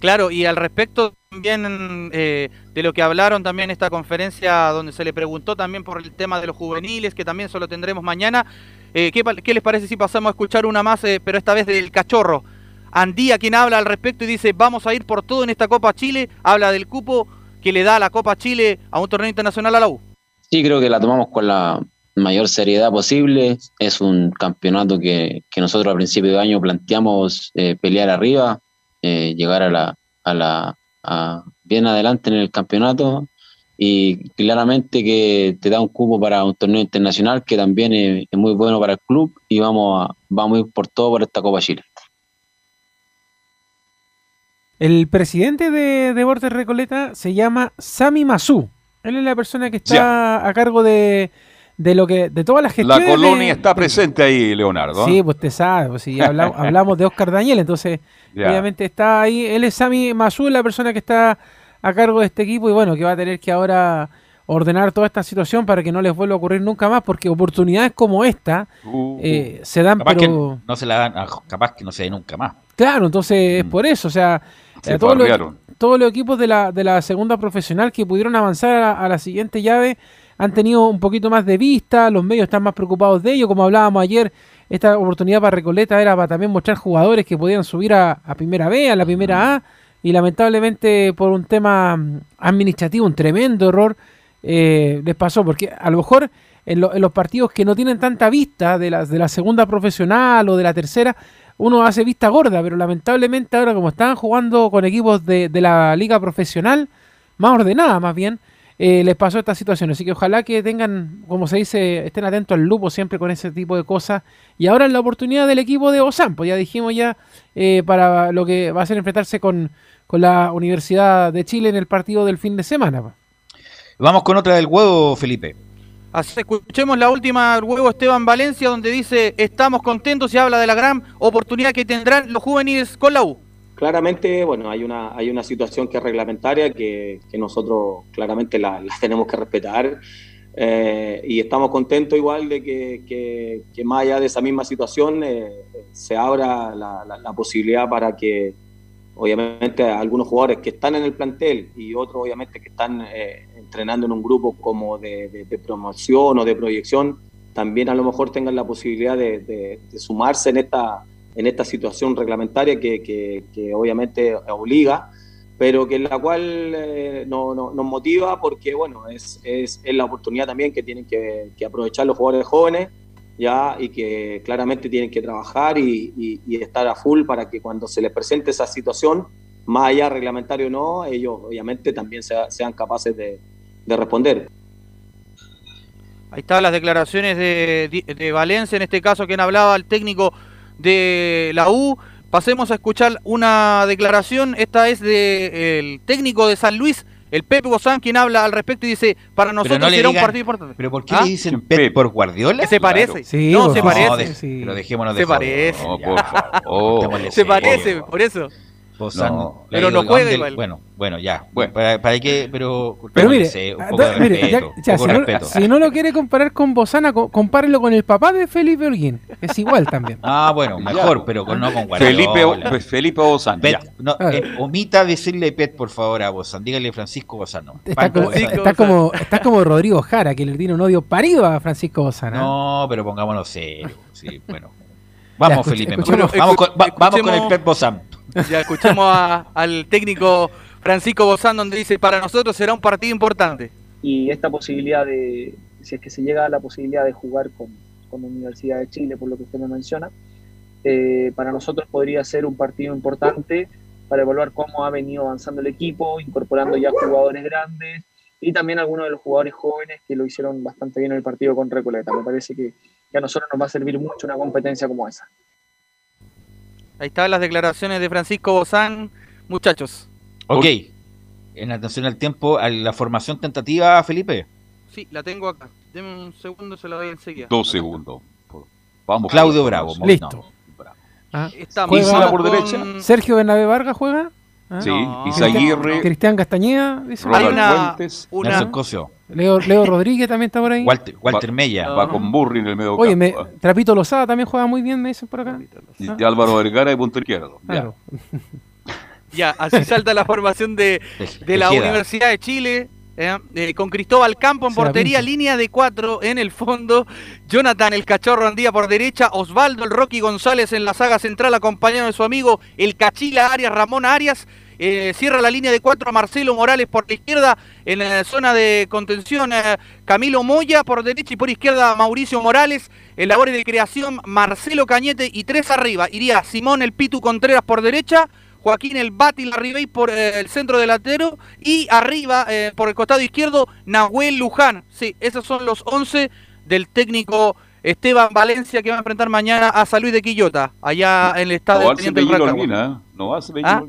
Claro, y al respecto también eh, de lo que hablaron también en esta conferencia donde se le preguntó también por el tema de los juveniles, que también eso lo tendremos mañana, eh, ¿qué, les parece si pasamos a escuchar una más, eh, pero esta vez del cachorro? Andía quien habla al respecto y dice, vamos a ir por todo en esta Copa Chile, habla del cupo que le da la Copa Chile a un torneo internacional a la U. Sí, creo que la tomamos con la mayor seriedad posible. Es un campeonato que, que nosotros a principio de año planteamos eh, pelear arriba, eh, llegar a la, a la a bien adelante en el campeonato y claramente que te da un cupo para un torneo internacional que también es, es muy bueno para el club y vamos a, vamos a ir por todo por esta Copa Chile. El presidente de Deportes Recoleta se llama Sami Masú. Él es la persona que está a cargo de, de lo que de todas las La gestiones. colonia de- está presente ahí, Leonardo. Sí, pues te sabe, pues hablamos, hablamos de Oscar Daniel, entonces obviamente está ahí, él es Sami Masú, la persona que está a cargo de este equipo y bueno, que va a tener que ahora ordenar toda esta situación para que no les vuelva a ocurrir nunca más, porque oportunidades como esta Uh, eh, se dan, Capaz pero... que no se la dan, capaz que no se dé nunca más. Claro, entonces es por eso, o sea, Mm. Se eh, todos, los, todos los equipos de la, de la segunda profesional que pudieron avanzar a, a la siguiente llave han tenido un poquito más de vista, los medios están más preocupados de ello, como hablábamos ayer, esta oportunidad para Recoleta era para también mostrar jugadores que podían subir a, a primera B, a la primera A, y lamentablemente por un tema mm, administrativo, un tremendo error, eh, les pasó, porque a lo mejor en, lo- en los partidos que no tienen tanta vista de la, de la segunda profesional o de la tercera, uno hace vista gorda, pero lamentablemente ahora como estaban jugando con equipos de, de la liga profesional, más ordenada más bien, eh, les pasó esta situación. Así que ojalá que tengan, como se dice, estén atentos al lupo siempre con ese tipo de cosas. Y ahora es la oportunidad del equipo de Osan, pues ya dijimos ya eh, para lo que va a ser enfrentarse con, con la Universidad de Chile en el partido del fin de semana. pues. Vamos con otra del huevo, Felipe. Así, escuchemos la última del huevo Esteban Valencia, donde dice, estamos contentos y habla de la gran oportunidad que tendrán los juveniles con la U. Claramente, bueno, hay una, hay una situación que es reglamentaria que, que nosotros claramente la, tenemos que respetar eh, y estamos contentos igual de que, que- que más allá de esa misma situación eh, se abra la, la- posibilidad para que obviamente algunos jugadores que están en el plantel y otros obviamente que están eh, entrenando en un grupo como de, de- promoción o de proyección, también a lo mejor tengan la posibilidad de- de sumarse en esta, en esta situación reglamentaria que, que- obviamente obliga, pero que en la cual eh, no- no- nos motiva porque bueno, es, es, es la oportunidad también que tienen que, aprovechar los jugadores jóvenes ya y que claramente tienen que trabajar y estar a full para que cuando se les presente esa situación, más allá reglamentario o no, ellos obviamente también sea- sean capaces de, de responder. Ahí están las declaraciones de, de Valencia, en este caso, quien hablaba el técnico de la U. Pasemos a escuchar una declaración, esta es del técnico de San Luis, el Pepe Gozán, quien habla al respecto y dice, para nosotros no será un digan- partido importante. ¿Pero por qué ¿Ah? le dicen Pep por Guardiola? Se parece. Sí, no, se favor. parece. No, de- Pero dejémonos de Se parece. No, por favor. Se parece, por eso. Bozán, No. Pero digo, no juega ¿dónde- igual. Bueno, bueno, ya. Bueno, para, para que, pero, Pero mire, un de respeto. ya, si, poco de no, respeto. si no lo quiere comparar con Bozana, co- compárelo con el papá de Felipe Holguín. Es igual también. Ah, bueno, mejor, pero con, no con Guardiola. Felipe, pues, Felipe Bozán. Pet, no, eh, omita decirle Pet, por favor, a Bozán. Dígale Francisco Bozano. Está como, está, como, está como Rodrigo Jara, que le tiene un odio parido a Francisco Bozana. No, pero pongámonos serio. Sí, bueno. Vamos, Felipe. vamos, con, va- vamos con el Pep Bozán. Ya escuchamos al técnico Francisco Bozán, donde dice, para nosotros será un partido importante. y esta posibilidad de, si es que se llega a la posibilidad de jugar con, con la Universidad de Chile, por lo que usted me menciona, eh, para nosotros podría ser un partido importante para evaluar cómo ha venido avanzando el equipo, incorporando ya jugadores grandes y también algunos de los jugadores jóvenes que lo hicieron bastante bien en el partido con Recoleta. Me parece que a nosotros nos va a servir mucho una competencia como esa. Ahí están las declaraciones de Francisco Bozán. Muchachos, Ok. En atención al tiempo, a la formación tentativa, Felipe. sí, la tengo acá. Deme un segundo, se la doy enseguida. Dos segundos. Vamos. Claudio Bravo. Listo. Bravo. Ah, Estamos Isla por con- derecha. Sergio Bernabé Vargas juega. ¿Ah? Sí, No. Isaguirre, Cristian Castañeda. dice. Hay Ronald una- Fuentes, una- Nelson Cosio. Leo, Leo Rodríguez también está por ahí. Walter, Walter Mella. va con Burri en el medio Oye, me, campo. Trapito Lozada también juega muy bien, me dicen por acá. Y de Álvaro Vergara de punto izquierdo. Ya. Claro. Ya, así salta la formación de, de la. Universidad de Chile. eh, eh, con Cristóbal Campo en portería, línea de cuatro en el fondo. Jonathan el Cachorro Andía por derecha. Osvaldo el Rocky González en la saga central, acompañado de su amigo el Cachila Arias, Ramón Arias. Eh, cierra la línea de cuatro Marcelo Morales por la izquierda. En la zona de contención, eh, Camilo Moya por derecha y por izquierda Mauricio Morales. En labores de creación, Marcelo Cañete y tres arriba. Iría Simón el Pitu Contreras por derecha. Joaquín el Bati Larribey por eh, el centro delantero y arriba eh, por el costado izquierdo Nahuel Luján. Sí, esos son los 11 del técnico Esteban Valencia que va a enfrentar mañana a San Luis de Quillota, allá en el No del hace Teniente ¿eh? No hace Bello ¿Ah?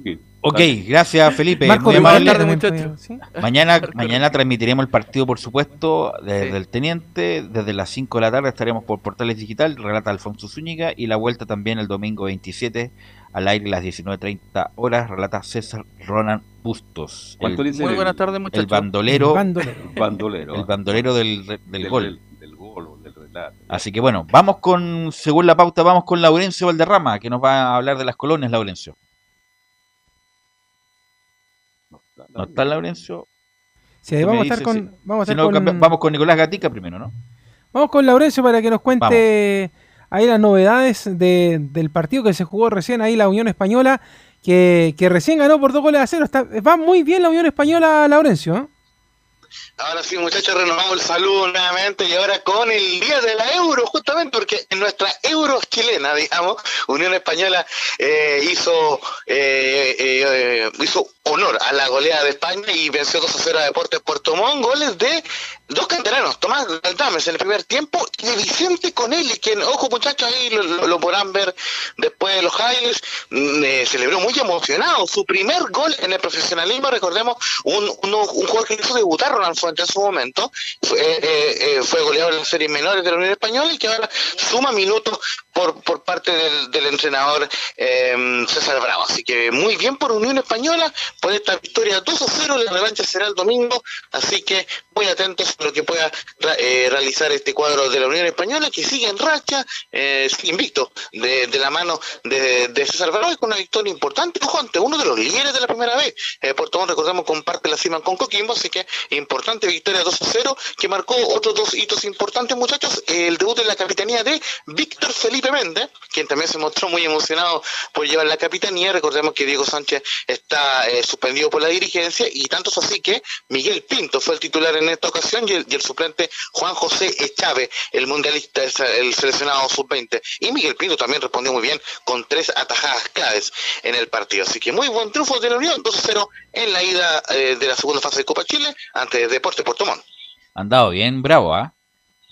Ok, gracias Felipe. Marco muy Rivera amable. tarde, también muchachos. ¿sí? Mañana, mañana transmitiremos el partido, por supuesto, desde Sí. el Teniente. Desde las 5 de la tarde estaremos por Portales Digital, relata Alfonso Zúñiga. Y la vuelta también el domingo 27, al aire las 19.30 horas, relata César Ronan Bustos. ¿Cuánto el, dice Muy buenas tardes, el muchachos. bandolero, Bandolero. el bandolero? el bandolero del, del Del- gol. Del, del gol, o del relato. Así que bueno, vamos con, según la pauta, vamos con Laurencio Valderrama, que nos va a hablar de las colonias, Laurencio. ¿No está Laurencio? Sí, vamos a estar con. Vamos a Si estar no, con- vamos con Nicolás Gatica primero, ¿no? Vamos con Laurencio para que nos cuente ahí las novedades de- del partido que se jugó recién ahí la Unión Española, que, que recién ganó por dos goles a cero. Está, va muy bien la Unión Española, Laurencio. ¿eh? Ahora sí, muchachos, renovamos el saludo nuevamente y ahora con el día de la euro, justamente porque en nuestra euro chilena, digamos, Unión Española eh, hizo, eh, eh, hizo honor a la goleada de España y venció 2 a 0 a Deportes Puerto Montt, goles de dos canteranos, Tomás Galdames en el primer tiempo y de Vicente Conelli, quien, ojo muchachos, ahí lo, podrán ver después de los highlights, mm, eh, celebró muy emocionado su primer gol en el profesionalismo, recordemos, un, un jugador que hizo debutar Ronald Fuentes en su momento, fue, eh, eh, fue goleador en las series menores de la Unión Española y que ahora suma minutos por, por parte del, del entrenador eh, César Bravo. Así que muy bien por Unión Española, por esta victoria 2 a 0, la revancha será el domingo, así que muy atentos lo que pueda eh, realizar este cuadro de la Unión Española, que sigue en racha, eh, invicto, de, la mano de, de César y con una victoria importante, ante uno de los líderes de la primera vez. Eh, Puerto Montt, recordemos, comparte la cima con Coquimbo, así que importante victoria 2 a 0, que marcó otros dos hitos importantes, muchachos, el debut en la capitanía de Víctor Felipe Méndez, quien también se mostró muy emocionado por llevar la capitanía, recordemos que Diego Sánchez está eh, suspendido por la dirigencia, y tanto es así que Miguel Pinto fue el titular en esta ocasión, y el, suplente Juan José Echave, el mundialista, el seleccionado sub-20. Y Miguel Pinto también respondió muy bien con tres atajadas claves en el partido. Así que muy buen triunfo de la Unión, 2-0 en la ida eh, de la segunda fase de Copa Chile ante Deporte Puerto Montt. Han dado bien, bravo, ¿ah?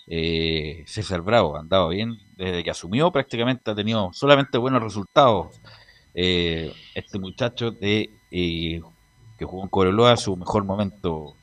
Eh, César Bravo, han dado bien. Desde que asumió prácticamente ha tenido solamente buenos resultados. Eh, este muchacho de que jugó en Coroloa su mejor momento.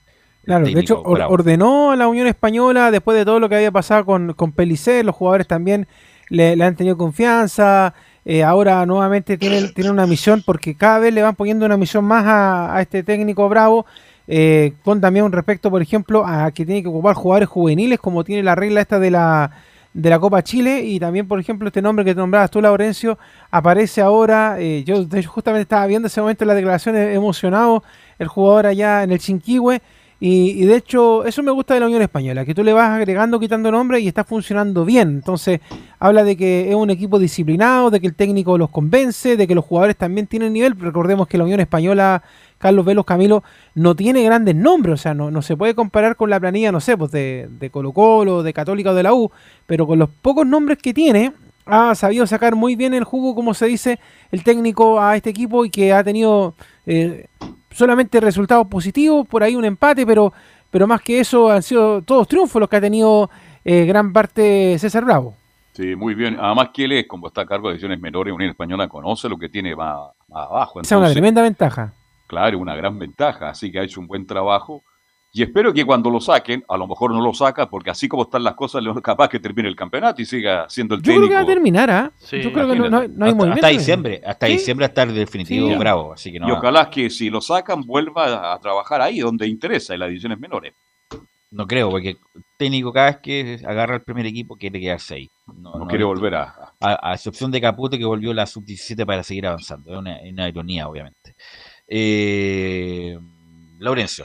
Claro, de hecho or- ordenó a la Unión Española después de todo lo que había pasado con, con los jugadores también le, le han tenido confianza, eh, ahora nuevamente tienen, tienen una misión porque cada vez le van poniendo una misión más a, a este técnico Bravo, eh, con también un respecto, por ejemplo, a que tiene que ocupar jugadores juveniles como tiene la regla esta de la de la Copa Chile y también, por ejemplo, este nombre que te nombrabas tú, Laurencio, aparece ahora, eh, yo de hecho justamente estaba viendo ese momento las declaraciones emocionado, el jugador allá en el Chinquihue, y, y de hecho eso me gusta de la Unión Española, que tú le vas agregando, quitando nombres y está funcionando bien, entonces habla de que es un equipo disciplinado, de que el técnico los convence, de que los jugadores también tienen nivel, recordemos que la Unión Española... Carlos Velos Camilo no tiene grandes nombres, o sea, no, no se puede comparar con la planilla, no sé, pues de, de Colo Colo, de Católica o de la U, pero con los pocos nombres que tiene, ha sabido sacar muy bien el jugo, como se dice, el técnico a este equipo y que ha tenido eh, solamente resultados positivos, por ahí un empate, pero, pero más que eso han sido todos triunfos los que ha tenido eh, gran parte César Bravo. Sí, muy bien. Además que él es, como está a cargo de divisiones menores, Unión Española conoce lo que tiene más, más abajo. Esa es una Entonces, tremenda ventaja. Claro, una gran ventaja, así que ha hecho un buen trabajo. Y espero que cuando lo saquen, a lo mejor no lo saca, porque así como están las cosas, León es capaz que termine el campeonato y siga siendo el Yo creo técnico. que va a terminar, ¿ah? Sí, Yo creo que no, no- no hay hasta, movimiento. hasta diciembre, hasta ¿Sí? diciembre hasta el definitivo Sí. Bravo, así que no. Y ojalá que si lo sacan vuelva a trabajar ahí donde interesa, en las divisiones menores. No creo, porque el técnico cada vez que agarra el primer equipo quiere quedarse ahí. No, No quiere volver a- a... A excepción de Caputo que volvió la sub-17 para seguir avanzando. Es una, es una ironía, obviamente. Eh, Laurencio.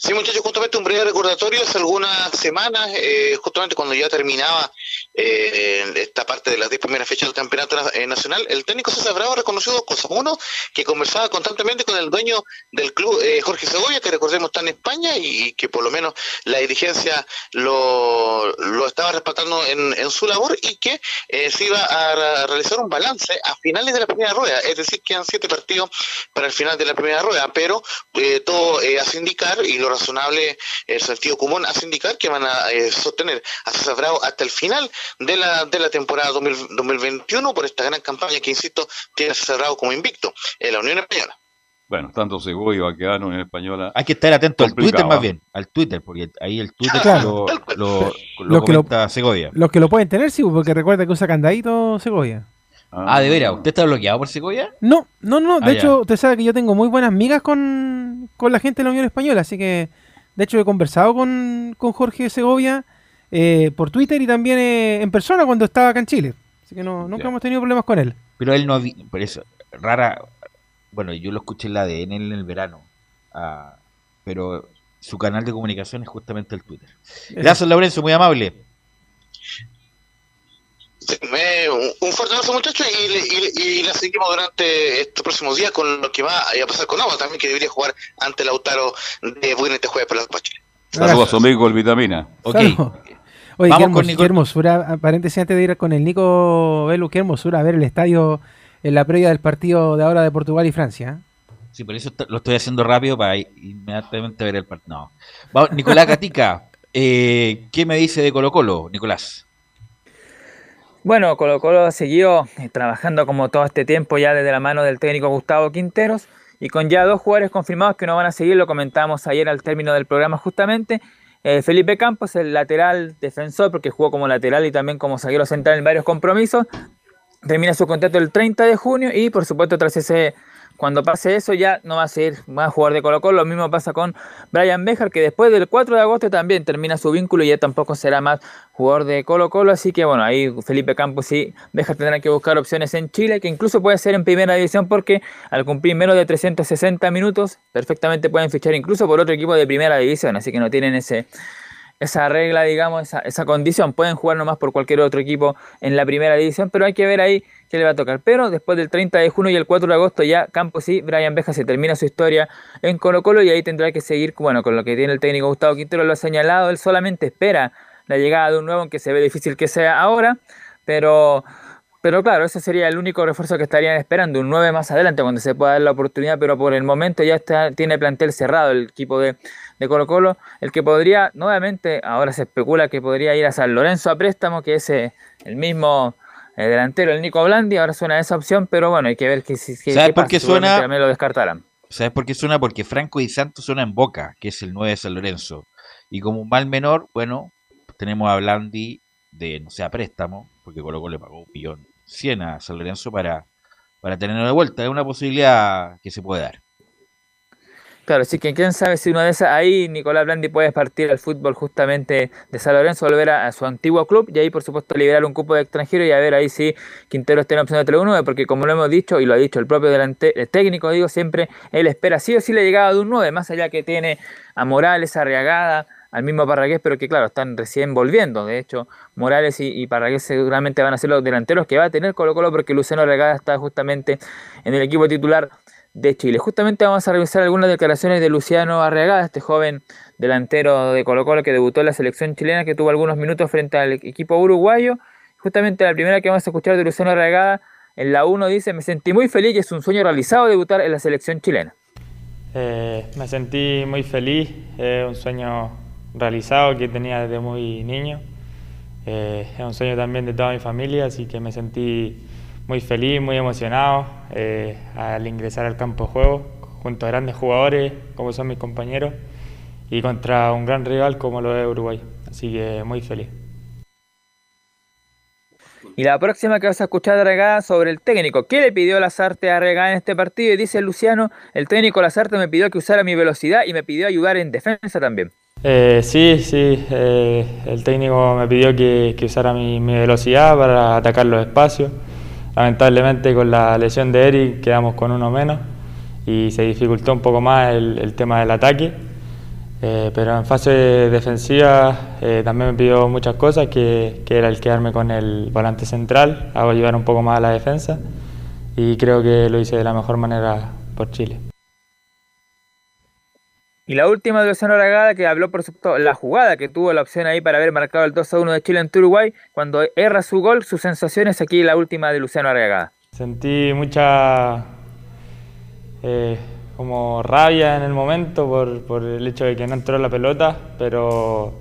Sí, muchachos, justamente un breve recordatorio. Hace algunas semanas, eh, justamente cuando ya terminaba eh, esta parte de las 10 primeras fechas del campeonato na- eh, nacional, el técnico César Bravo reconoció dos cosas. Uno, que conversaba constantemente con el dueño del club, eh, Jorge Segovia, que recordemos está en España y, que por lo menos la dirigencia lo, lo estaba respaldando en, en su labor y que eh, se iba a realizar un balance a finales de la primera rueda. Es decir, quedan siete partidos para el final de la primera rueda, pero todo hace indicar, y lo razonable, el sentido común hace indicar que van a eh, sostener a César Bravo hasta el final de la, de la temporada 2000 2021 por esta gran campaña que, insisto, tiene a César Bravo como invicto en la Unión Española. Bueno, tanto Segovia, Baquedano en española. Hay que estar atento al Twitter más ¿ah? bien, al Twitter, porque ahí el Twitter Claro. lo, lo, lo Los que lo- comenta Segovia. Los que lo pueden tener, sí, porque recuerda que usa candadito Segovia. Ah, de veras, ¿usted está bloqueado por Segovia? No, no, no. De Ah, ya. hecho, usted sabe que yo tengo muy buenas migas con, con la gente de la Unión Española, así que de hecho he conversado con, con Jorge Segovia eh, por Twitter y también eh, en persona cuando estaba acá en Chile. Así que no, nunca Ya. hemos tenido problemas con él. Pero él no había, por eso, rara, bueno, yo lo escuché en la ADN en el verano, ah, pero su canal de comunicación es justamente el Twitter. Gracias, Laurencio, muy amable. Un, un fuerte abrazo, muchachos, y, le- y, y la seguimos durante estos próximos días con lo que va a pasar con Agua también, que debería jugar ante Lautaro de Buena este jueves por la Copa Chile. Saludos a su amigo el Vitamina. Saludos. Oye, Vamos qué, con hermos- Nico- qué hermosura, paréntesis antes de ir con el Nico Velu, qué hermosura ver el estadio en la previa del partido de ahora de Portugal y Francia. ¿eh? Sí, por eso lo estoy haciendo rápido para inmediatamente ver el partido. No. Vamos, Nicolás Gatica, eh, ¿qué me dice de Colo Colo, Nicolás? Bueno, Colo Colo siguió eh, trabajando como todo este tiempo ya desde la mano del técnico Gustavo Quinteros y con ya dos jugadores confirmados que no van a seguir, lo comentábamos ayer al término del programa justamente. Eh, Felipe Campos, el lateral defensor, porque jugó como lateral y también como zaguero central en varios compromisos, termina su contrato el 30 de junio y por supuesto tras ese cuando pase eso ya no va a seguir más jugador de Colo Colo, lo mismo pasa con Brian Bejar que después del 4 de agosto también termina su vínculo y ya tampoco será más jugador de Colo Colo, así que bueno, ahí Felipe Campos y Bejar tendrán que buscar opciones en Chile, que incluso puede ser en primera división porque al cumplir menos de 360 minutos perfectamente pueden fichar incluso por otro equipo de primera división, así que no tienen ese esa regla, digamos, esa, esa condición. Pueden jugar nomás por cualquier otro equipo en la primera división, pero hay que ver ahí qué le va a tocar. Pero después del 30 de junio y el 4 de agosto ya Campos y Brian Beja se termina su historia en Colo Colo y ahí tendrá que seguir, bueno, con lo que tiene el técnico Gustavo Quintero lo ha señalado, él solamente espera la llegada de un nuevo, aunque se ve difícil que sea ahora, pero pero claro, ese sería el único refuerzo que estarían esperando, un 9 más adelante cuando se pueda dar la oportunidad, pero por el momento ya está, tiene plantel cerrado el equipo de, de Colo Colo, el que podría, nuevamente, ahora se especula que podría ir a San Lorenzo a préstamo, que es eh, el mismo eh, delantero, el Nico Blandi, ahora suena esa opción, pero bueno, hay que ver que si ¿Sabes por qué suena? También lo descartarán. ¿Sabes por qué suena? Porque Franco y Santos suena en Boca, que es el 9 de San Lorenzo. Y como un mal menor, bueno, tenemos a Blandi de, no sé, a préstamo, porque Colo Colo le pagó un millón 100 a San Lorenzo para, para tenerlo de vuelta. Es una posibilidad que se puede dar. Claro, así que quién sabe si una de esas ahí Nicolás Blandi puede partir al fútbol justamente de San Lorenzo, volver a, su antiguo club y ahí por supuesto liberar un cupo de extranjero y a ver ahí si Quintero está en opción de Tele 9, porque como lo hemos dicho y lo ha dicho el propio delante, el técnico, digo siempre, él espera sí o sí la llegada de un 9, más allá que tiene a Morales, a Arriagada, al mismo Parragués, pero que claro, están recién volviendo. De hecho, Morales y, y, Parragués seguramente van a ser los delanteros que va a tener Colo Colo porque Luciano Regada está justamente en el equipo titular de Chile. Justamente vamos a revisar algunas declaraciones de Luciano Arregada, este joven delantero de Colo Colo que debutó en la selección chilena, que tuvo algunos minutos frente al equipo uruguayo. Justamente la primera que vamos a escuchar de Luciano Arregada, en la 1 dice, me sentí muy feliz es un sueño realizado debutar en la selección chilena. Eh, me sentí muy feliz, es un sueño realizado que tenía desde muy niño. Eh, es un sueño también de toda mi familia, así que me sentí muy feliz, muy emocionado eh, al ingresar al campo de juego junto a grandes jugadores como son mis compañeros y contra un gran rival como lo es Uruguay. Así que muy feliz. Y la próxima que vas a escuchar Regada sobre el técnico. ¿Qué le pidió Lazarte a Regada en este partido? Y dice Luciano, el técnico Lazarte me pidió que usara mi velocidad y me pidió ayudar en defensa también. Eh, sí, sí, eh, el técnico me pidió que, que usara mi, mi, velocidad para atacar los espacios. Lamentablemente con la lesión de Eric quedamos con uno menos y se dificultó un poco más el, tema del ataque. Eh, pero en fase defensiva eh, también me pidió muchas cosas, que, que, era el quedarme con el volante central, hago ayudar un poco más a la defensa y creo que lo hice de la mejor manera por Chile. Y la última de Luciano Aragada que habló por supuesto la jugada que tuvo la opción ahí para haber marcado el 2 a 1 de Chile en Uruguay, cuando erra su gol, sus sensaciones aquí la última de Luciano Aragada. Sentí mucha eh, como rabia en el momento por, por, el hecho de que no entró la pelota, pero,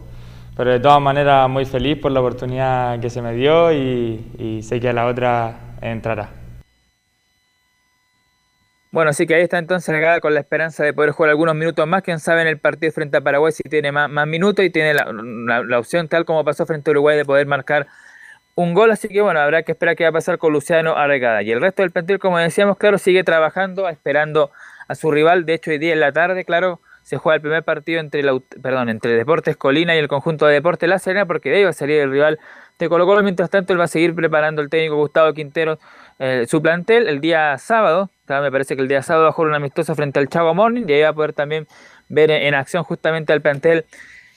pero de todas maneras muy feliz por la oportunidad que se me dio y, y sé que a la otra entrará. Bueno, así que ahí está entonces Regada con la esperanza de poder jugar algunos minutos más. Quién sabe en el partido frente a Paraguay si tiene más, minutos y tiene la, la, la, opción, tal como pasó frente a Uruguay, de poder marcar un gol. Así que bueno, habrá que esperar qué va a pasar con Luciano Arregada. Y el resto del plantel, como decíamos, claro, sigue trabajando, esperando a su rival. De hecho, hoy día en la tarde, claro, se juega el primer partido entre, la, perdón, entre Deportes Colina y el conjunto de Deportes La Serena, porque de ahí va a salir el rival de Colo Colo. Mientras tanto, él va a seguir preparando el técnico Gustavo Quintero eh, su plantel el día sábado. Me parece que el día sábado va a jugar un amistoso frente al Chavo Morning y ahí va a poder también ver en acción justamente al plantel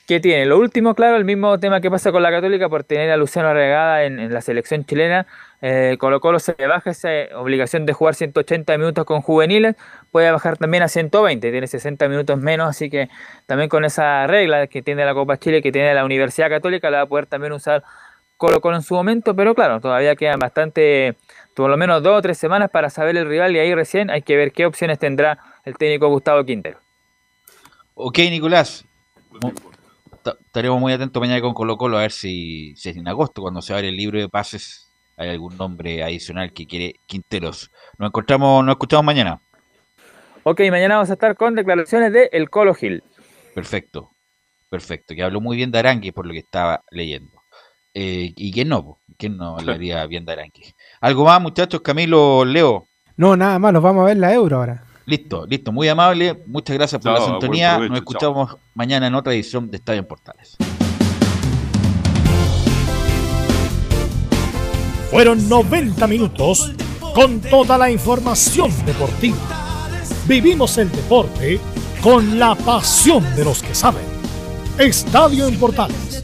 que tiene. Lo último, claro, el mismo tema que pasa con la Católica por tener a Luciano Arregada en, la selección chilena. Eh, Colo Colo se baja esa obligación de jugar 180 minutos con juveniles, puede bajar también a 120, tiene 60 minutos menos, así que también con esa regla que tiene la Copa Chile, que tiene la Universidad Católica, la va a poder también usar Colo Colo en su momento, pero claro, todavía quedan bastante por lo menos dos o tres semanas para saber el rival y ahí recién hay que ver qué opciones tendrá el técnico Gustavo Quintero. Ok, Nicolás. Estaremos muy atentos mañana con Colo Colo a ver si, si en agosto, cuando se abre el libro de pases, hay algún nombre adicional que quiere Quinteros. Nos encontramos, nos escuchamos mañana. Ok, mañana vamos a estar con declaraciones de El Colo Gil. Perfecto, perfecto. Que habló muy bien de Arangue por lo que estaba leyendo. Eh, ¿Y quién no? ¿Quién no hablaría bien de? ¿Algo más, muchachos? Camilo, Leo. No, nada más, nos vamos a ver la euro ahora. Listo, listo, muy amable. Muchas gracias por Chao, la sintonía. Nos escuchamos mañana en otra edición de Estadio en Portales. Fueron 90 minutos con toda la información deportiva. Vivimos el deporte con la pasión de los que saben. Estadio en Portales